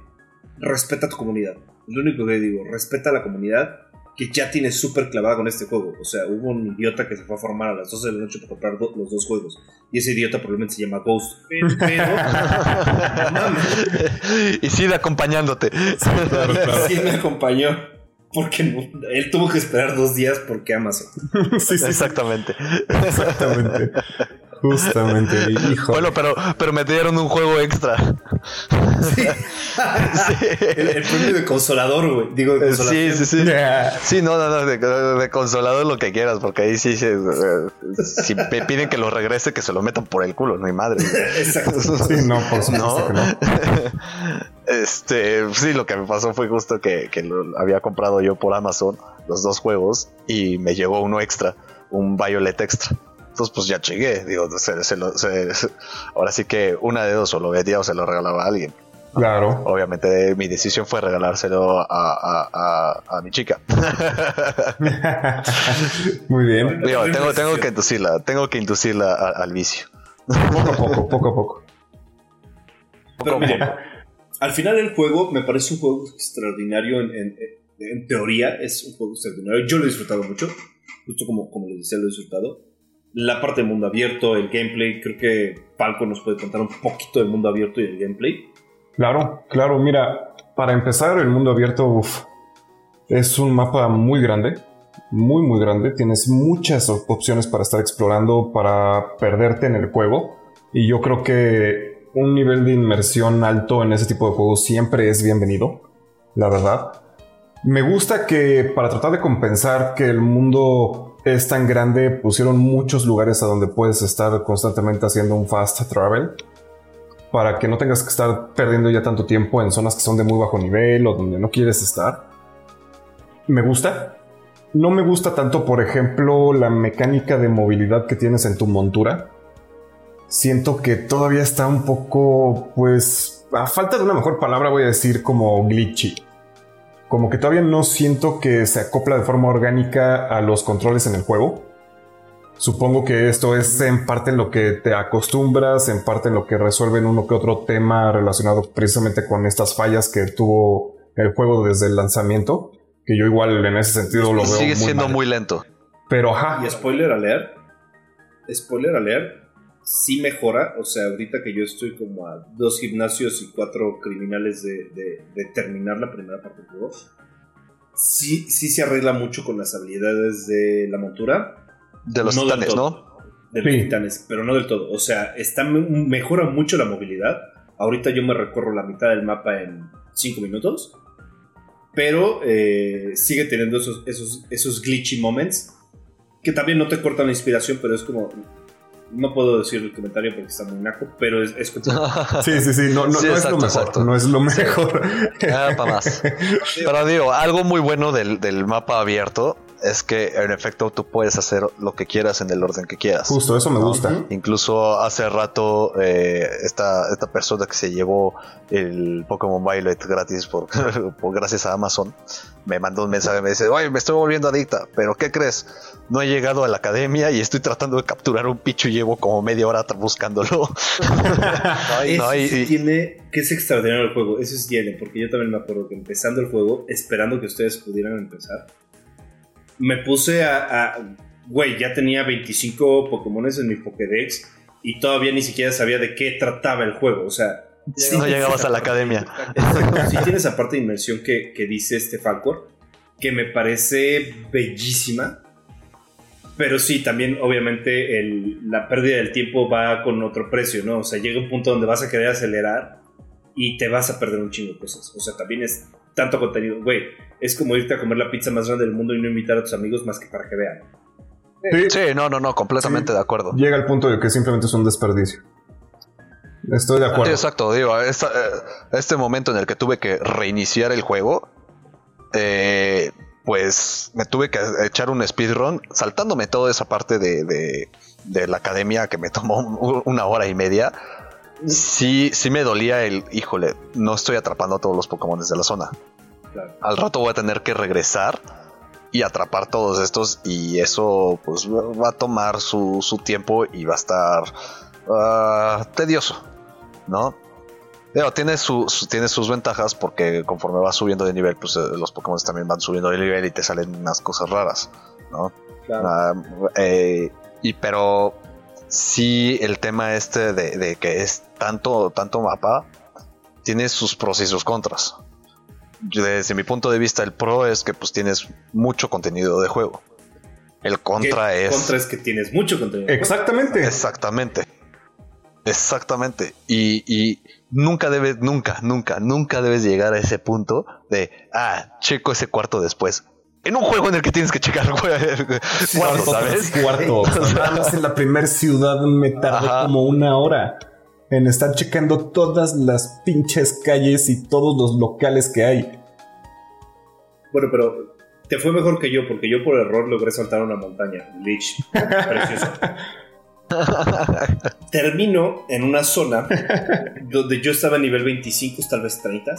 respeta a tu comunidad. Lo único que digo, respeta a la comunidad que ya tiene súper clavada con este juego. O sea, hubo un idiota que se fue a formar a las 12 de la noche para comprar los dos juegos. Y ese idiota probablemente se llama Ghost. Pero. [LAUGHS] y sigue acompañándote. Sí, me acompañó. Porque él tuvo que esperar dos días porque Amazon. sí, sí, Exactamente. Exactamente. Justamente, [LAUGHS] hijo. Bueno, pero, pero me dieron un juego extra. Sí. [LAUGHS] El, premio de consolador, güey. Digo, de Sí, sí, sí. Sí, no, no, no, de, consolador lo que quieras, porque ahí sí, sí si me piden que lo regrese, que se lo metan por el culo, no hay madre. [LAUGHS] Exacto. Sí, no, por supuesto que no. Este, sí, lo que me pasó fue justo que, que lo había comprado yo por Amazon, los dos juegos, y me llegó uno extra, un Violet extra. Entonces, pues ya llegué. Digo, ahora sí que una de dos, o lo vendía o se lo regalaba a alguien. Claro. Obviamente mi decisión fue regalárselo a, mi chica. [LAUGHS] Muy bien. tengo, tengo que inducirla, tengo que inducirla al vicio. Poco a poco, poco a poco. Pero al final el juego me parece un juego extraordinario en, en, teoría, es un juego extraordinario. Yo lo he disfrutado mucho, justo como, como les decía, lo he disfrutado la parte del mundo abierto, el gameplay. Creo que Falco nos puede contar un poquito del mundo abierto y el gameplay. Claro, claro. Mira, para empezar, el mundo abierto es un mapa muy grande. Muy, muy grande. Tienes muchas opciones para estar explorando, para perderte en el juego. Y yo creo que un nivel de inmersión alto en ese tipo de juegos siempre es bienvenido. La verdad. Me gusta que para tratar de compensar que el mundo es tan grande, pusieron muchos lugares a donde puedes estar constantemente haciendo un fast travel. para que no tengas que estar perdiendo ya tanto tiempo en zonas que son de muy bajo nivel o donde no quieres estar. Me gusta. No me gusta tanto, por ejemplo, la mecánica de movilidad que tienes en tu montura. Siento que todavía está un poco, pues, a falta de una mejor palabra voy a decir como glitchy. Como que todavía no siento que se acopla de forma orgánica a los controles en el juego. Supongo que esto es en parte en lo que te acostumbras, en parte en lo que resuelven uno que otro tema relacionado precisamente con estas fallas que tuvo el juego desde el lanzamiento. Que yo igual en ese sentido lo veo. Sigue siendo muy lento. Pero ajá. Y spoiler a leer. Spoiler a leer. Sí mejora. O sea, ahorita que yo estoy como a dos gimnasios y cuatro criminales de, de terminar la primera parte del juego. Sí, sí se arregla mucho con las habilidades de la montura de los titanes, ¿no? De los titanes, pero no del todo. O sea, está, mejora mucho la movilidad. Ahorita yo me recorro la mitad del mapa en 5 minutos. Pero eh, sigue teniendo esos, esos, esos glitchy moments. Que también no te cortan la inspiración, pero es como. No puedo decir el comentario porque está muy naco, pero es, es [LAUGHS] Sí, sí, sí, no, no, es lo mejor. No es lo mejor. para más. [LAUGHS] Pero digo, algo muy bueno del, del mapa abierto es que en efecto tú puedes hacer lo que quieras en el orden que quieras. Justo, eso me gusta. Incluso hace rato eh, esta, esta persona que se llevó el Pokémon Violet gratis por, [LAUGHS] por, gracias a Amazon me mandó un mensaje me dice, oye, me estoy volviendo adicta, pero ¿qué crees? No he llegado a la academia y estoy tratando de capturar un picho y llevo como media hora buscándolo. [LAUGHS] no, tiene que es extraordinario el juego, eso es tiene, porque yo también me acuerdo que empezando el juego, esperando que ustedes pudieran empezar, me puse a, güey, ya tenía 25 Pokémones en mi Pokédex y todavía ni siquiera sabía de qué trataba el juego. O sea, no llegabas a la academia. Si tienes esa parte de inmersión que, dice este Falcor, que me parece bellísima. Pero sí, también obviamente la pérdida del tiempo va con otro precio, ¿no? O sea, llega un punto donde vas a querer acelerar y te vas a perder un chingo de cosas. O sea, también es tanto contenido. Güey, es como irte a comer la pizza más grande del mundo y no invitar a tus amigos más que para que vean. Sí, no, no, no, completamente de acuerdo. Llega el punto de que simplemente es un desperdicio. Estoy de acuerdo. Sí, exacto, digo, eh, este momento en el que tuve que reiniciar el juego, eh, pues me tuve que echar un speedrun saltándome toda esa parte de, de, la academia que me tomó una hora y media. Sí, sí me dolía el, híjole, no estoy atrapando a todos los Pokémon de la zona. Al rato voy a tener que regresar y atrapar todos estos y eso pues va a tomar su, tiempo y va a estar ah, tedioso, ¿no? Pero tiene, tiene sus ventajas porque conforme vas subiendo de nivel, pues eh, los Pokémon también van subiendo de nivel y te salen unas cosas raras, ¿no? Ah, eh, y pero sí el tema este de, de, que es tanto, tanto mapa, tiene sus pros y sus contras desde mi punto de vista, el pro es que pues tienes mucho contenido de juego. El contra es. El contra es que tienes mucho contenido. Exactamente. Exactamente. Exactamente. Y, nunca debes, nunca, nunca, nunca debes llegar a ese punto de, ah, checo ese cuarto después. En un juego en el que tienes que checar cuarto, ¿sabes? Cuarto. [LAUGHS] en la primera ciudad me tardé como una hora en estar checando todas las pinches calles y todos los locales que hay. Bueno, pero te fue mejor que yo, porque yo por error logré saltar una montaña. Lich, precioso. [LAUGHS] Termino en una zona donde yo estaba a nivel 25, tal vez 30.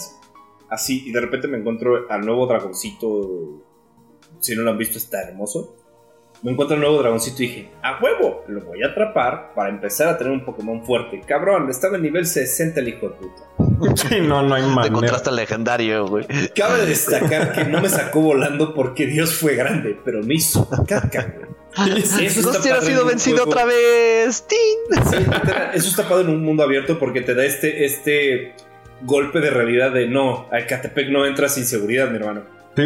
Así, y de repente me encuentro al nuevo dragoncito. Si no lo han visto, está hermoso me encuentro un nuevo dragoncito y dije, a huevo, lo voy a atrapar para empezar a tener un Pokémon fuerte. Cabrón, estaba en nivel 60 el hijo de puta. [LAUGHS] Sí, no, no hay manera. Te encontraste al legendario, güey. Cabe destacar que no me sacó volando porque Dios fue grande, pero me hizo caca, güey. [LAUGHS] Eso no ha sido vencido otra vez. Sí, eso está padre en un mundo abierto porque te da este, este golpe de realidad de no, al Catepec no entra sin seguridad, mi hermano. Sí.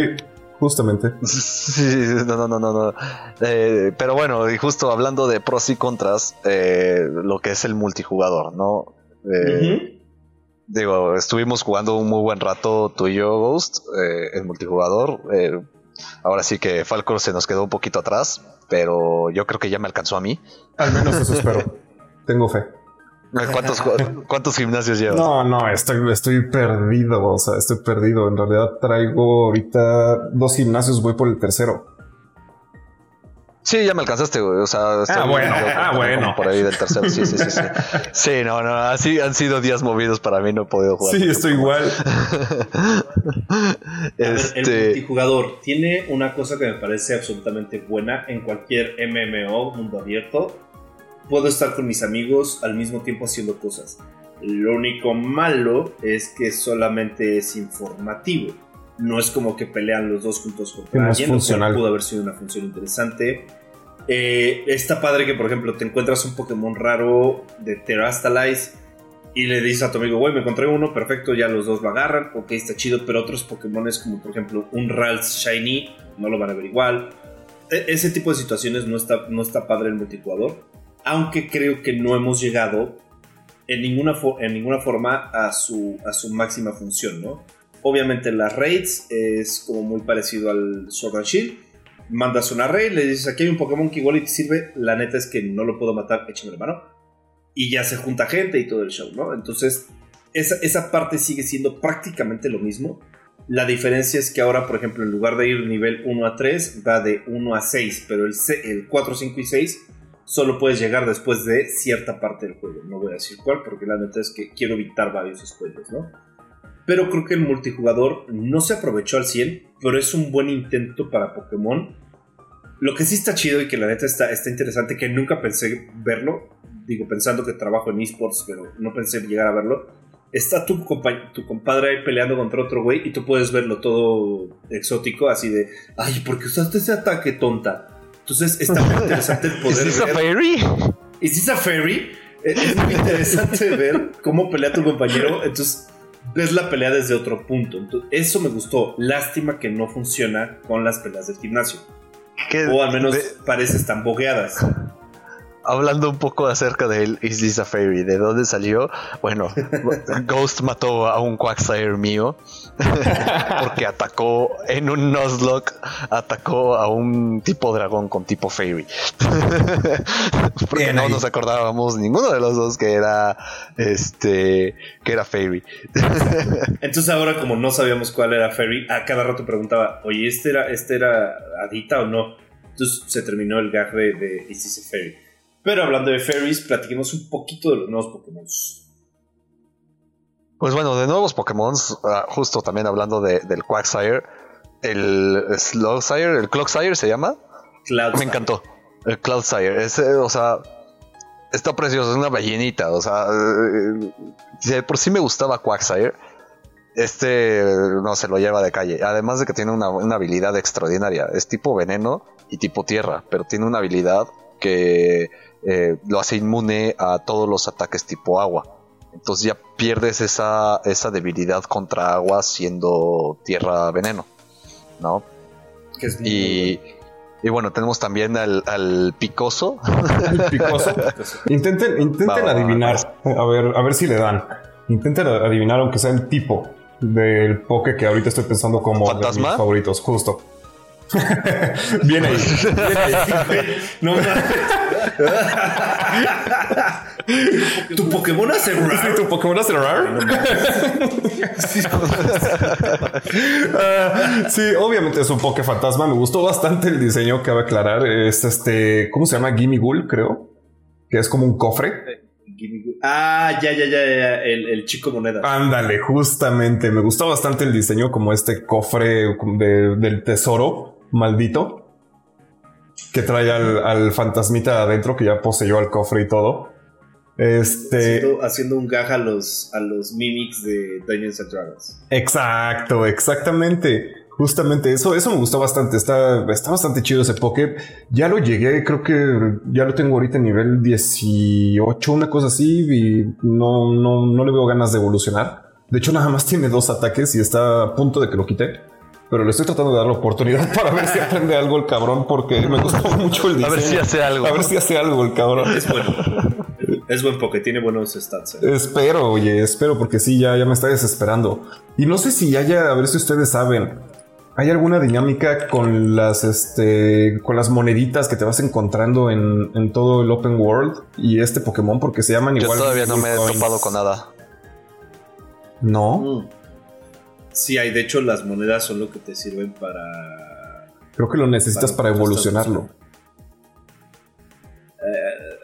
Justamente. [LAUGHS] no, no, no, no. Eh, pero bueno, y justo hablando de pros y contras, eh, lo que es el multijugador, ¿no? Eh, digo, estuvimos jugando un muy buen rato tú y yo, Ghost, en multijugador. ahora sí que Falcor se nos quedó un poquito atrás, pero yo creo que ya me alcanzó a mí. Al menos eso [LAUGHS] espero. Tengo fe. ¿Cuántos, [LAUGHS] ¿Cuántos gimnasios llevas? No, no, estoy, estoy perdido. O sea, estoy perdido. En realidad traigo ahorita dos gimnasios, voy por el tercero. Sí, ya me alcanzaste, güey. O sea, ah, bueno, ah, bueno. Por ahí del tercero. Sí, sí, sí, sí. [LAUGHS] Sí, no, no. Así han sido días movidos para mí. No he podido jugar. Sí, estoy igual. [LAUGHS] este... el multijugador tiene una cosa que me parece absolutamente buena en cualquier MMO, mundo abierto. Puedo estar con mis amigos al mismo tiempo haciendo cosas. Lo único malo es que solamente es informativo. No es como que pelean los dos juntos contra alguien, lo cual pudo haber sido una función interesante eh, está padre que, por ejemplo, te encuentras un Pokémon raro de Terastalize y le dices a tu amigo, güey, me encontré uno, perfecto, ya los dos lo agarran, ok, está chido, pero otros Pokémones como, por ejemplo, un Ralts Shiny, no lo van a ver igual. E, ese tipo de situaciones no está, no está padre en multijugador, aunque creo que no hemos llegado en ninguna, en ninguna forma a su, a su máxima función, ¿no? Obviamente las raids es como muy parecido al Sword and Shield, mandas una rey, le dices aquí hay un Pokémon que igual y te sirve, la neta es que no lo puedo matar, échame la mano. Y ya se junta gente y todo el show, ¿no? Entonces, esa, esa parte sigue siendo prácticamente lo mismo. La diferencia es que ahora, por ejemplo, en lugar de ir nivel 1 a 3, va de 1 a 6, pero el, el 4, 5 y 6 solo puedes llegar después de cierta parte del juego. No voy a decir cuál, porque la neta es que quiero evitar varios spoilers, ¿no? pero creo que el multijugador no se aprovechó al 100, pero es un buen intento para Pokémon. Lo que sí está chido y que la neta está, está interesante, que nunca pensé verlo, digo pensando que trabajo en esports, pero no pensé llegar a verlo, está tu, tu compadre ahí peleando contra otro güey y tú puedes verlo todo exótico, así de, ay, ¿por qué usaste ese ataque tonta? Entonces está muy interesante el poder ¿Es ver. fairy? ¿Es esa fairy? Es muy interesante [LAUGHS] ver cómo pelea tu compañero. Entonces ves la pelea desde otro punto. Entonces, eso me gustó. Lástima que no funciona con las peleas del gimnasio. O al menos parece están bogueadas hablando un poco acerca de Is This a Fairy, de dónde salió. Bueno, [LAUGHS] Ghost mató a un Quagsire mío [LAUGHS] porque atacó en un Nuzlocke, atacó a un tipo dragón con tipo Fairy. [LAUGHS] porque no nos acordábamos ninguno de los dos que era este que era Fairy. Entonces ahora como no sabíamos cuál era Fairy, a cada rato preguntaba, oye, ¿este era, este era Adita o no? Entonces se terminó el gag de, Is This a Fairy. Pero hablando de fairies, platiquemos un poquito de los nuevos Pokémon. Pues bueno, de nuevos Pokémon, ah, justo también hablando del Quagsire, el Slowsire, el Clocksire se llama. Me encantó. El Cloudsire. Eh, o sea, está precioso, es una ballenita. O sea, eh, por sí me gustaba Quagsire, este no se lo lleva de calle. Además de que tiene una, una habilidad extraordinaria. Es tipo veneno y tipo tierra, pero tiene una habilidad que eh, lo hace inmune a todos los ataques tipo agua. Entonces ya pierdes esa, esa debilidad contra agua siendo tierra veneno, ¿no? y, y, bueno, tenemos también al, picoso. picoso. [LAUGHS] intenten intenten adivinar, a ver, a ver si le dan. Intenten adivinar, aunque sea el tipo del poke que ahorita estoy pensando como de mis favoritos, justo. Viene ahí. no ¿Tu Pokémon hace rar? ¿Tu Pokémon hace rar? Ah, sí, obviamente es un Poké fantasma. Me gustó bastante el diseño, que va a aclarar. Es este, ¿cómo se llama? Gimme Ghoul, creo. Que es como un cofre. Ah, ya, ya, ya, El, chico moneda. Ándale, justamente. Me gustó bastante el diseño como este cofre del tesoro maldito que trae al, fantasmita adentro que ya poseyó al cofre y todo. Este. Haciendo, un gag a los, a los mimics de Dungeons and Dragons. Exacto, exactamente. Justamente eso, eso me gustó bastante. Está, está bastante chido ese Poké. Ya lo llegué, creo que ya lo tengo ahorita en nivel 18, una cosa así, y no, no, no le veo ganas de evolucionar. De hecho, nada más tiene dos ataques y está a punto de que lo quite pero le estoy tratando de dar la oportunidad [LAUGHS] para ver si aprende algo el cabrón porque me gustó [LAUGHS] mucho el diseño. A ver si hace algo. A ver si hace algo el cabrón. Es bueno. Es buen porque tiene buenos stats. ¿eh? Espero, oye, espero porque sí, ya, ya me está desesperando. Y no sé si haya, a ver si ustedes saben, ¿Hay alguna dinámica con las este con las moneditas que te vas encontrando en, en todo el open world y este Pokémon? Porque se llaman Yo igual. todavía no me he Coins. topado con nada. No. Mm. Sí, hay. De hecho, las monedas son lo que te sirven para. Creo que lo necesitas para evolucionarlo.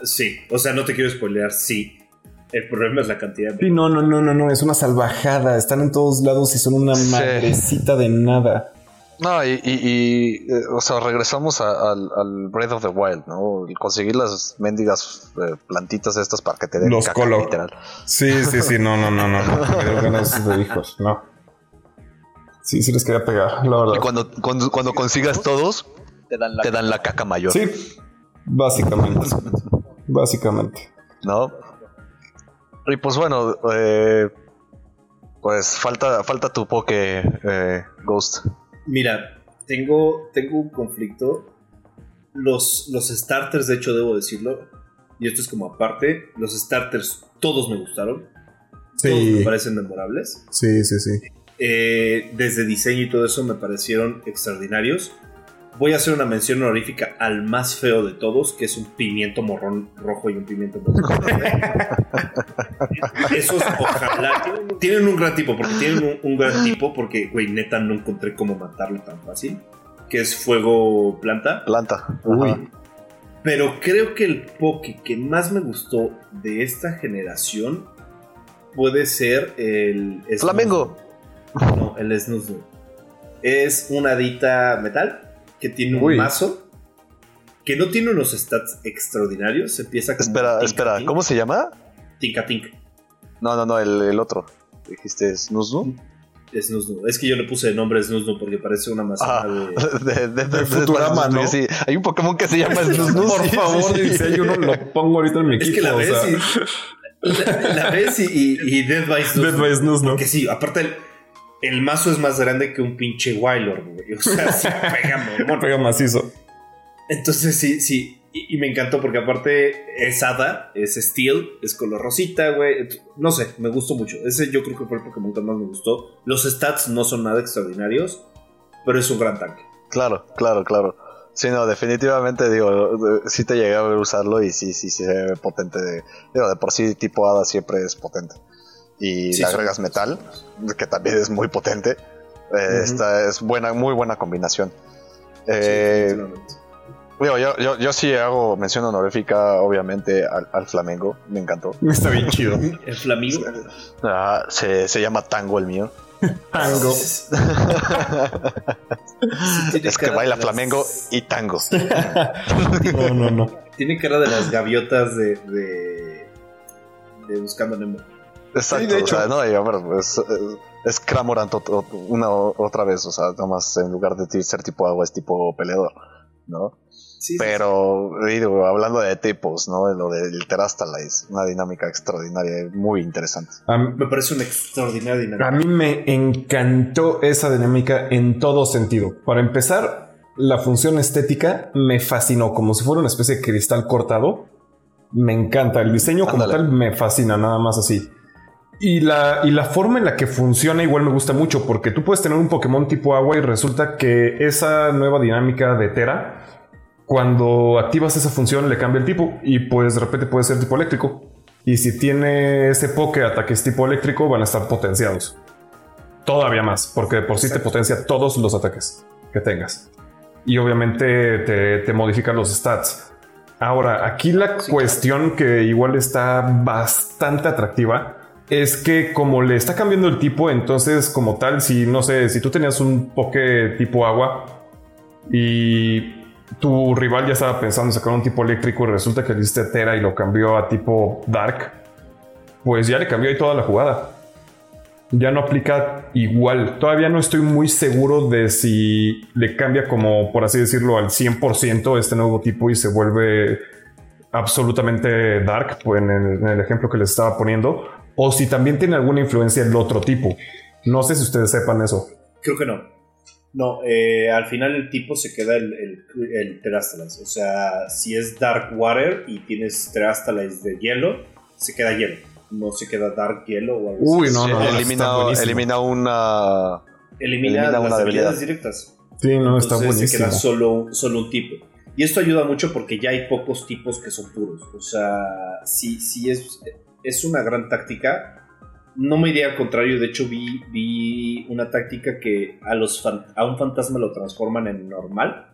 Sí, o sea, no te quiero spoilear, sí. El problema es la cantidad de. Sí, no, no, no, no, no. Es una salvajada. Están en todos lados y son una Sí. madrecita de nada. No, y, y- y, eh, o sea, regresamos a- al, al Breath of the Wild, ¿no? El conseguir las mendigas eh, plantitas estas para que te den Los caca, colo- literal. Sí, sí, sí. No, no, no, no. [LAUGHS] no. Hijos. No. Sí, sí les quería pegar, la Y verdad. cuando, cuando, cuando consigas todos, Te dan la, te dan la caca mayor, Sí, básicamente. Básicamente. ¿no? Y pues bueno, eh, pues falta, falta tu poke, eh, Ghost. Mira, tengo, tengo un conflicto. Los, los starters, de hecho, debo decirlo. Y esto es como aparte. Los starters, todos me gustaron. Todos me Sí, parecen memorables. sí, sí, sí. Eh, desde diseño y todo eso me parecieron extraordinarios. Voy a hacer una mención honorífica al más feo de todos, que es un pimiento morrón rojo y un pimiento morrón. [LAUGHS] Esos, ojalá. Tienen un gran tipo, porque tienen un, un gran tipo, porque, güey, neta, no encontré cómo matarlo tan fácil. Que es fuego planta. Planta. Uy. Ajá. Pero creo que el poke que más me gustó de esta generación puede ser el. Flamengo. No, el Snuznu. Es una hadita metal que tiene un Uy. mazo que no tiene unos stats extraordinarios. Se empieza como Espera, tinka espera, ¿cómo se llama? Tinka Tink. No, no, no, el, el otro. Dijiste Snuznu. Snuznu. Es que yo le puse de nombre Snuznu porque parece una manzana Ah, [LAUGHS] de. de, de, de- de- Futurama, de- ¿no? Sí, hay un Pokémon que se llama [LAUGHS] Snuznu. Por sí, sí, favor, sí. dice, yo no lo pongo ahorita en mi [LAUGHS] Es equipo. que la o ves sea, y. La, la ves y, y, y Dead by Snuznu. Dead by Snooze, sí, aparte el, el mazo es más grande que un pinche Wylord, güey. O sea, sí [LAUGHS] pega, mamón. Pega macizo. Entonces sí, sí. Y, y me encantó porque aparte es hada, es steel, es color rosita, güey. No sé, me gustó mucho. Ese yo creo que fue el Pokémon que más me gustó. Los stats no son nada extraordinarios, pero es un gran tanque. Claro, claro, claro. Sí, no, definitivamente, digo, sí te llegué a ver usarlo y sí, sí, sí se ve potente. De, digo, de por sí, tipo hada siempre es potente. Y Sí, le agregas metal, que también es muy potente. Eh. Esta es buena, muy buena combinación. Eh, digo, yo, yo, yo sí hago mención honorífica, obviamente, al, al Flamengo. Me encantó. [LAUGHS] Está bien chido. El Flamingo. Ah, se, se llama Tango el mío. Tango. Es que baila las- flamengo y tango. No, no, no. Tiene cara de las gaviotas de. de, de Buscando Nemo. Exacto, Sí, de o sea, hecho. no, y, ver, es, es- es Cramorant una otra vez, o sea, nomás en lugar de ti ser tipo agua es tipo peleador, ¿no? Sí, sí, Pero, digo, hablando de tipos, ¿no? Lo del Terastalize, una dinámica extraordinaria, muy interesante. A, sí. Me parece una extraordinaria dinámica. a mí me encantó esa dinámica en todo sentido. Para empezar, la función estética me fascinó, como si fuera una especie de cristal cortado. Me encanta. El diseño como Ándale. tal me fascina, nada más así. Y la, y la forma en la que funciona igual me gusta mucho, porque tú puedes tener un Pokémon tipo agua y resulta que esa nueva dinámica de Tera, cuando activas esa función le cambia el tipo y pues de repente puede ser tipo eléctrico. Y si tiene ese Poké ataques tipo eléctrico van a estar potenciados. Todavía más, porque de por sí te potencia todos los ataques que tengas. Y obviamente te, te modifica los stats. Ahora, aquí la Sí, cuestión que igual está bastante atractiva es que como le está cambiando el tipo, entonces como tal, si no sé, si tú tenías un Poké tipo agua y tu rival ya estaba pensando en sacar un tipo eléctrico y resulta que le diste Tera y lo cambió a tipo Dark, pues ya le cambió ahí toda la jugada. Ya no aplica igual. Todavía no estoy muy seguro de si le cambia como, por así decirlo, al 100% este nuevo tipo y se vuelve absolutamente dark, pues en el, en el ejemplo que les estaba poniendo, o si también tiene alguna influencia el otro tipo. No sé si ustedes sepan eso. Creo que no. No, eh, al final el tipo se queda el, el, el Terastalize. O sea, si es Dark Water y tienes Terastalize de hielo, se queda hielo. No se queda Dark Hielo o algo Uy, así. no, Sí, no, no, elimina, está buenísimo. elimina una, elimina, Elimina las una habilidades directas. Sí, no, está Entonces se buenísimo. queda solo, solo un tipo. Y esto ayuda mucho porque ya hay pocos tipos que son puros. O sea, sí, sí es, es una gran táctica. No me iría al contrario, de hecho vi, vi una táctica que a, los a un fantasma lo transforman en normal.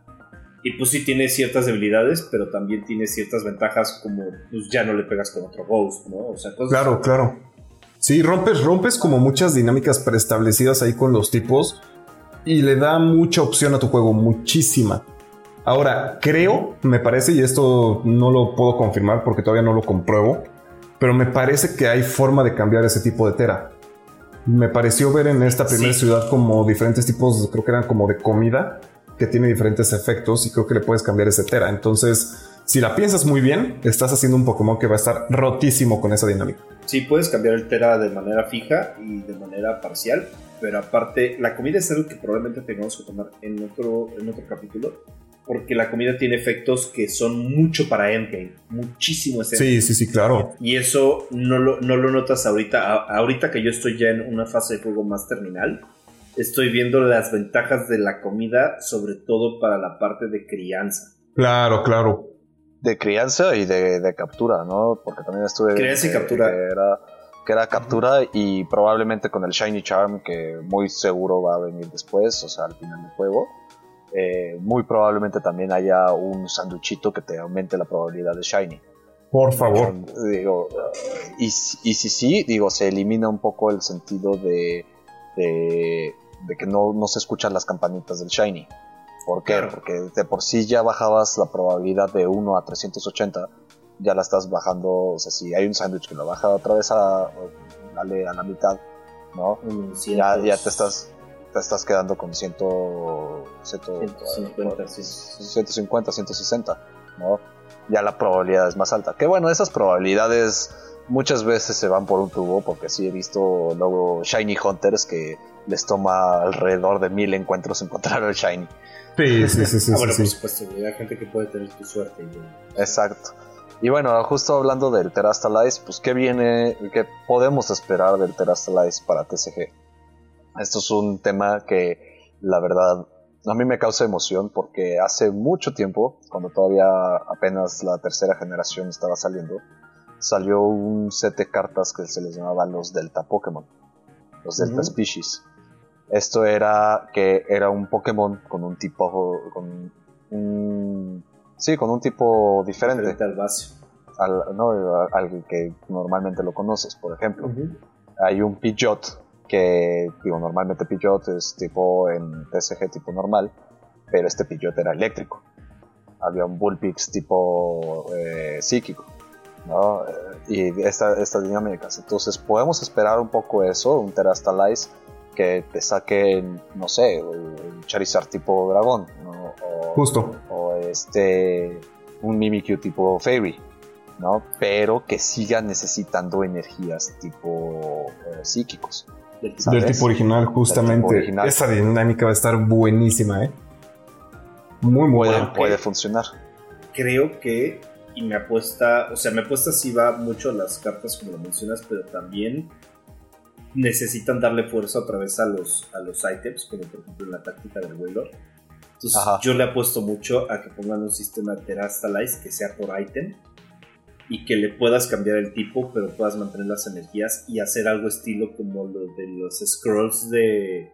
Y pues sí tiene ciertas debilidades, pero también tiene ciertas ventajas como pues ya no le pegas con otro ghost, ¿no? O sea, cosas Claro, claro. Sí, rompes, rompes como muchas dinámicas preestablecidas ahí con los tipos y le da mucha opción a tu juego, muchísima. Ahora, creo, me parece, y esto no lo puedo confirmar porque todavía no lo compruebo, pero me parece que hay forma de cambiar ese tipo de tera. Me pareció ver en esta primera Sí. ciudad como diferentes tipos, creo que eran como de comida, que tiene diferentes efectos y creo que le puedes cambiar ese tera. Entonces, si la piensas muy bien, estás haciendo un Pokémon que va a estar rotísimo con esa dinámica. Sí, puedes cambiar el Tera de manera fija y de manera parcial, pero aparte, la comida es algo que probablemente tengamos que tomar en otro, en otro capítulo, porque la comida tiene efectos que son mucho para Endgame, muchísimo ese Sí, sí, sí, claro. Y eso no lo, no lo notas ahorita. A- ahorita que yo estoy ya en una fase de juego más terminal, estoy viendo las ventajas de la comida, sobre todo para la parte de crianza. Claro, claro. de crianza y de, de captura, ¿no? Porque también estuve... Crianza y captura. Que era, que era captura y probablemente con el Shiny Charm, que muy seguro va a venir después, o sea, al final del juego. Eh, muy probablemente también haya un sanduchito que te aumente la probabilidad de Shiny. Por favor. Digo, y, si- y si sí, digo, se elimina un poco el sentido de, de, de que no, no se escuchan las campanitas del Shiny. ¿Por qué? Claro. Porque de por sí ya bajabas la probabilidad de 1 a 380, ya la estás bajando, o sea, si hay un sándwich que lo baja otra vez a, dale a la mitad, ¿no? Ya, ya te estás te estás quedando con 100, 150, sí. 150, 160, ¿no? Ya la probabilidad es más alta. Que bueno, esas probabilidades muchas veces se van por un tubo, porque sí he visto luego Shiny Hunters que les toma alrededor de mil encuentros encontrar el Shiny. Sí, sí, sí, sí. [LAUGHS] ah, bueno, sí, por supuesto, hay gente que puede tener tu suerte. güey. Exacto. Y bueno, justo hablando del Terastalize, pues ¿qué viene, qué podemos esperar del Terastalize para TCG? Esto es un tema que la verdad a mí me causa emoción porque hace mucho tiempo, cuando todavía apenas la tercera generación estaba saliendo, salió un set de cartas que se les llamaba los Delta Pokémon, los Delta Ujú. Species. Esto era que era un Pokémon con un tipo, con un, sí, con un tipo diferente Diferente al base. al, no, al que normalmente lo conoces, por ejemplo. Hay un Pidgeot que, digo, normalmente Pidgeot es tipo en TCG tipo normal, pero este Pidgeot era eléctrico. Había un Bullpix tipo eh, psíquico, ¿no? Eh, Y esta, estas dinámicas. Entonces, podemos esperar un poco eso, un Terastalize que te saque, no sé, un Charizard tipo dragón, ¿no? O, Justo. o este un Mimikyu tipo Fairy, ¿no? Pero que siga necesitando energías tipo eh, psíquicos. Del tipo- ¿Sabes? Del tipo original, justamente. original. Esa dinámica va a estar buenísima, ¿eh? Muy, muy Puede, buena. ok. puede funcionar. creo que y me apuesta, o sea, me apuesta si va mucho a las cartas como lo mencionas, pero también necesitan darle fuerza otra vez a los a los ítems, como por ejemplo en la táctica del Wailord. Entonces, Ajá. yo le apuesto mucho a que pongan un sistema de Terastalize que sea por item y que le puedas cambiar el tipo, pero puedas mantener las energías y hacer algo estilo como lo de los scrolls de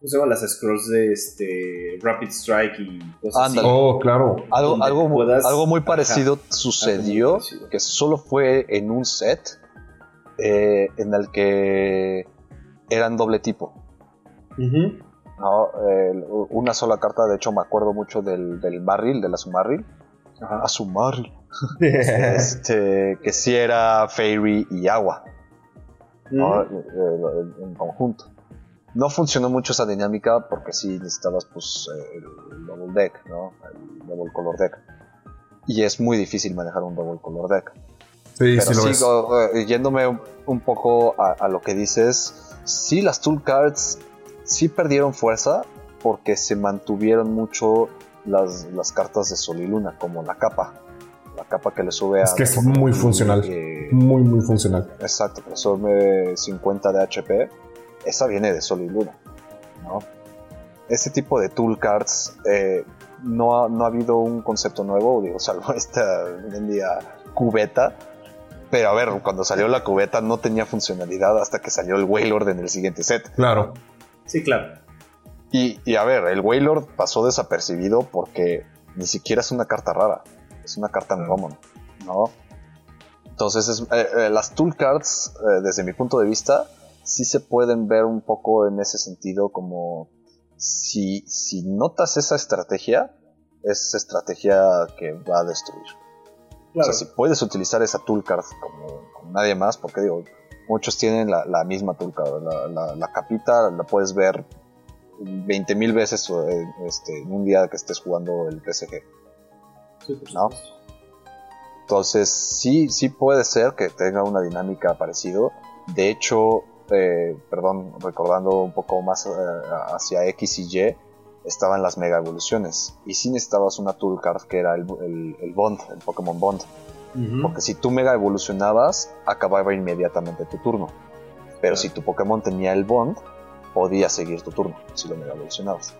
¿Cómo se llaman las scrolls de este Rapid Strike y cosas Ándale. así? Oh, claro. Algo, algo, puedas- algo muy Ajá. parecido sucedió, Algo muy parecido. que solo fue en un set eh, en el que eran doble tipo. ¿no? Una sola carta, de hecho me acuerdo mucho del, del barril, del Azumarril. Ajá. Azumarril. [LAUGHS] este, que sí era Fairy y agua. ¿no? Eh, eh, en conjunto. No funcionó mucho esa dinámica porque sí necesitabas pues eh, el double deck, ¿no? El double color deck. Y es muy difícil manejar un double color deck. Sí, Pero sí lo es. sigo yéndome un, un poco a, a lo que dices. Sí, las tool cards sí perdieron fuerza porque se mantuvieron mucho las, las cartas de Sol y Luna, como la capa. Capa que le sube a. Es que es muy funcional. eh, Muy, muy funcional. Exacto, que sube 50 de HP. Esa viene de Sol y Luna. ¿no? Este tipo de tool cards eh, no, ha, no ha habido un concepto nuevo, digo, salvo [LAUGHS] esta en día cubeta. Pero a ver, cuando salió la cubeta no tenía funcionalidad hasta que salió el Waylord en el siguiente set. Claro. Sí, claro. Y, y a ver, el Waylord pasó desapercibido porque ni siquiera es una carta rara, es una carta uncommon, ¿no? Entonces, es- eh, eh, las tool cards, eh, desde mi punto de vista, sí se pueden ver un poco en ese sentido como si, si notas esa estrategia, es estrategia que va a destruir. Claro. O sea, si puedes utilizar esa toolcard como, como nadie más, porque digo, muchos tienen la, la misma toolcard, la, la, la capita la puedes ver 20.000 veces este, en un día que estés jugando el PSG. Sí, por ¿no? Entonces, sí, sí puede ser que tenga una dinámica parecido. De hecho, eh, perdón, recordando un poco más eh, hacia X y Y, estaban las mega evoluciones. Y sí necesitabas una toolcard que era el, el- el Bond, el Pokémon Bond. Porque si tú mega evolucionabas, acababa inmediatamente tu turno. Pero si tu Pokémon tenía el Bond, podía seguir tu turno si lo mega evolucionabas.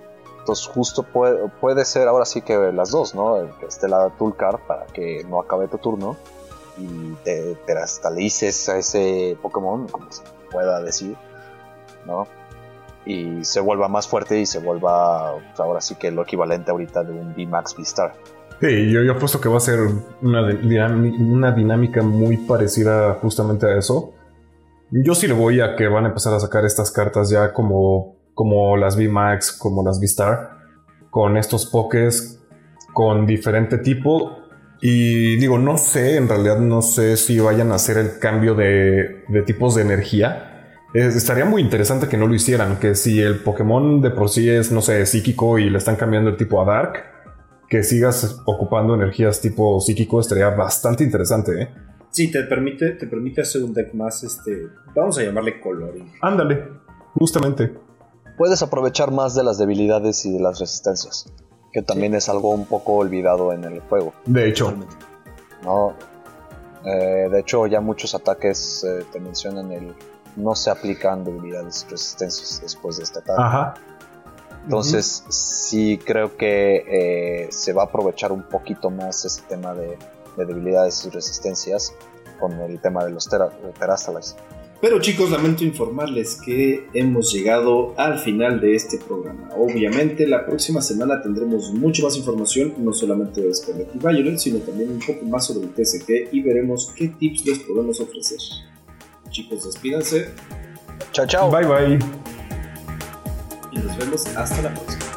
Justo puede, puede ser ahora sí que las dos, ¿no? Que esté la Toolcard para que no acabe tu turno y te, te a ese Pokémon, como se pueda decir, ¿no? Y se vuelva más fuerte y se vuelva pues, ahora sí que lo equivalente ahorita de un VMAX V-Star. Sí, yo, yo apuesto que va a ser una, una dinámica muy parecida justamente a eso. Yo sí le voy a que van a empezar a sacar estas cartas ya como, como las V-Max, como las V-Star, con estos pokés con diferente tipo. Y digo, no sé, en realidad no sé si vayan a hacer el cambio de, de tipos de energía. Es- estaría muy interesante que no lo hicieran, que si el Pokémon de por sí es, no sé, psíquico y le están cambiando el tipo a Dark, que sigas ocupando energías tipo psíquico estaría bastante interesante, ¿eh? Sí, te permite, te permite hacer un deck más, este, vamos a llamarle coloring. Ándale, justamente. Puedes aprovechar más de las debilidades y de las resistencias, que también es algo un poco olvidado en el juego, De hecho, ¿no? Eh, de hecho, ya muchos ataques eh, te mencionan el no se aplican debilidades y resistencias después de este ataque. ajá. Entonces, sí creo que eh, se va a aprovechar un poquito más ese tema de, de debilidades y resistencias con el tema de los tera- Terastalites. Pero chicos, lamento informarles que hemos llegado al final de este programa. Obviamente, la próxima semana tendremos mucha más información, no solamente de Scarlet y Violet, sino también un poco más sobre el TCG y veremos qué tips les podemos ofrecer. Chicos, despídanse Chao, chao. Bye bye. y nos vemos hasta la próxima.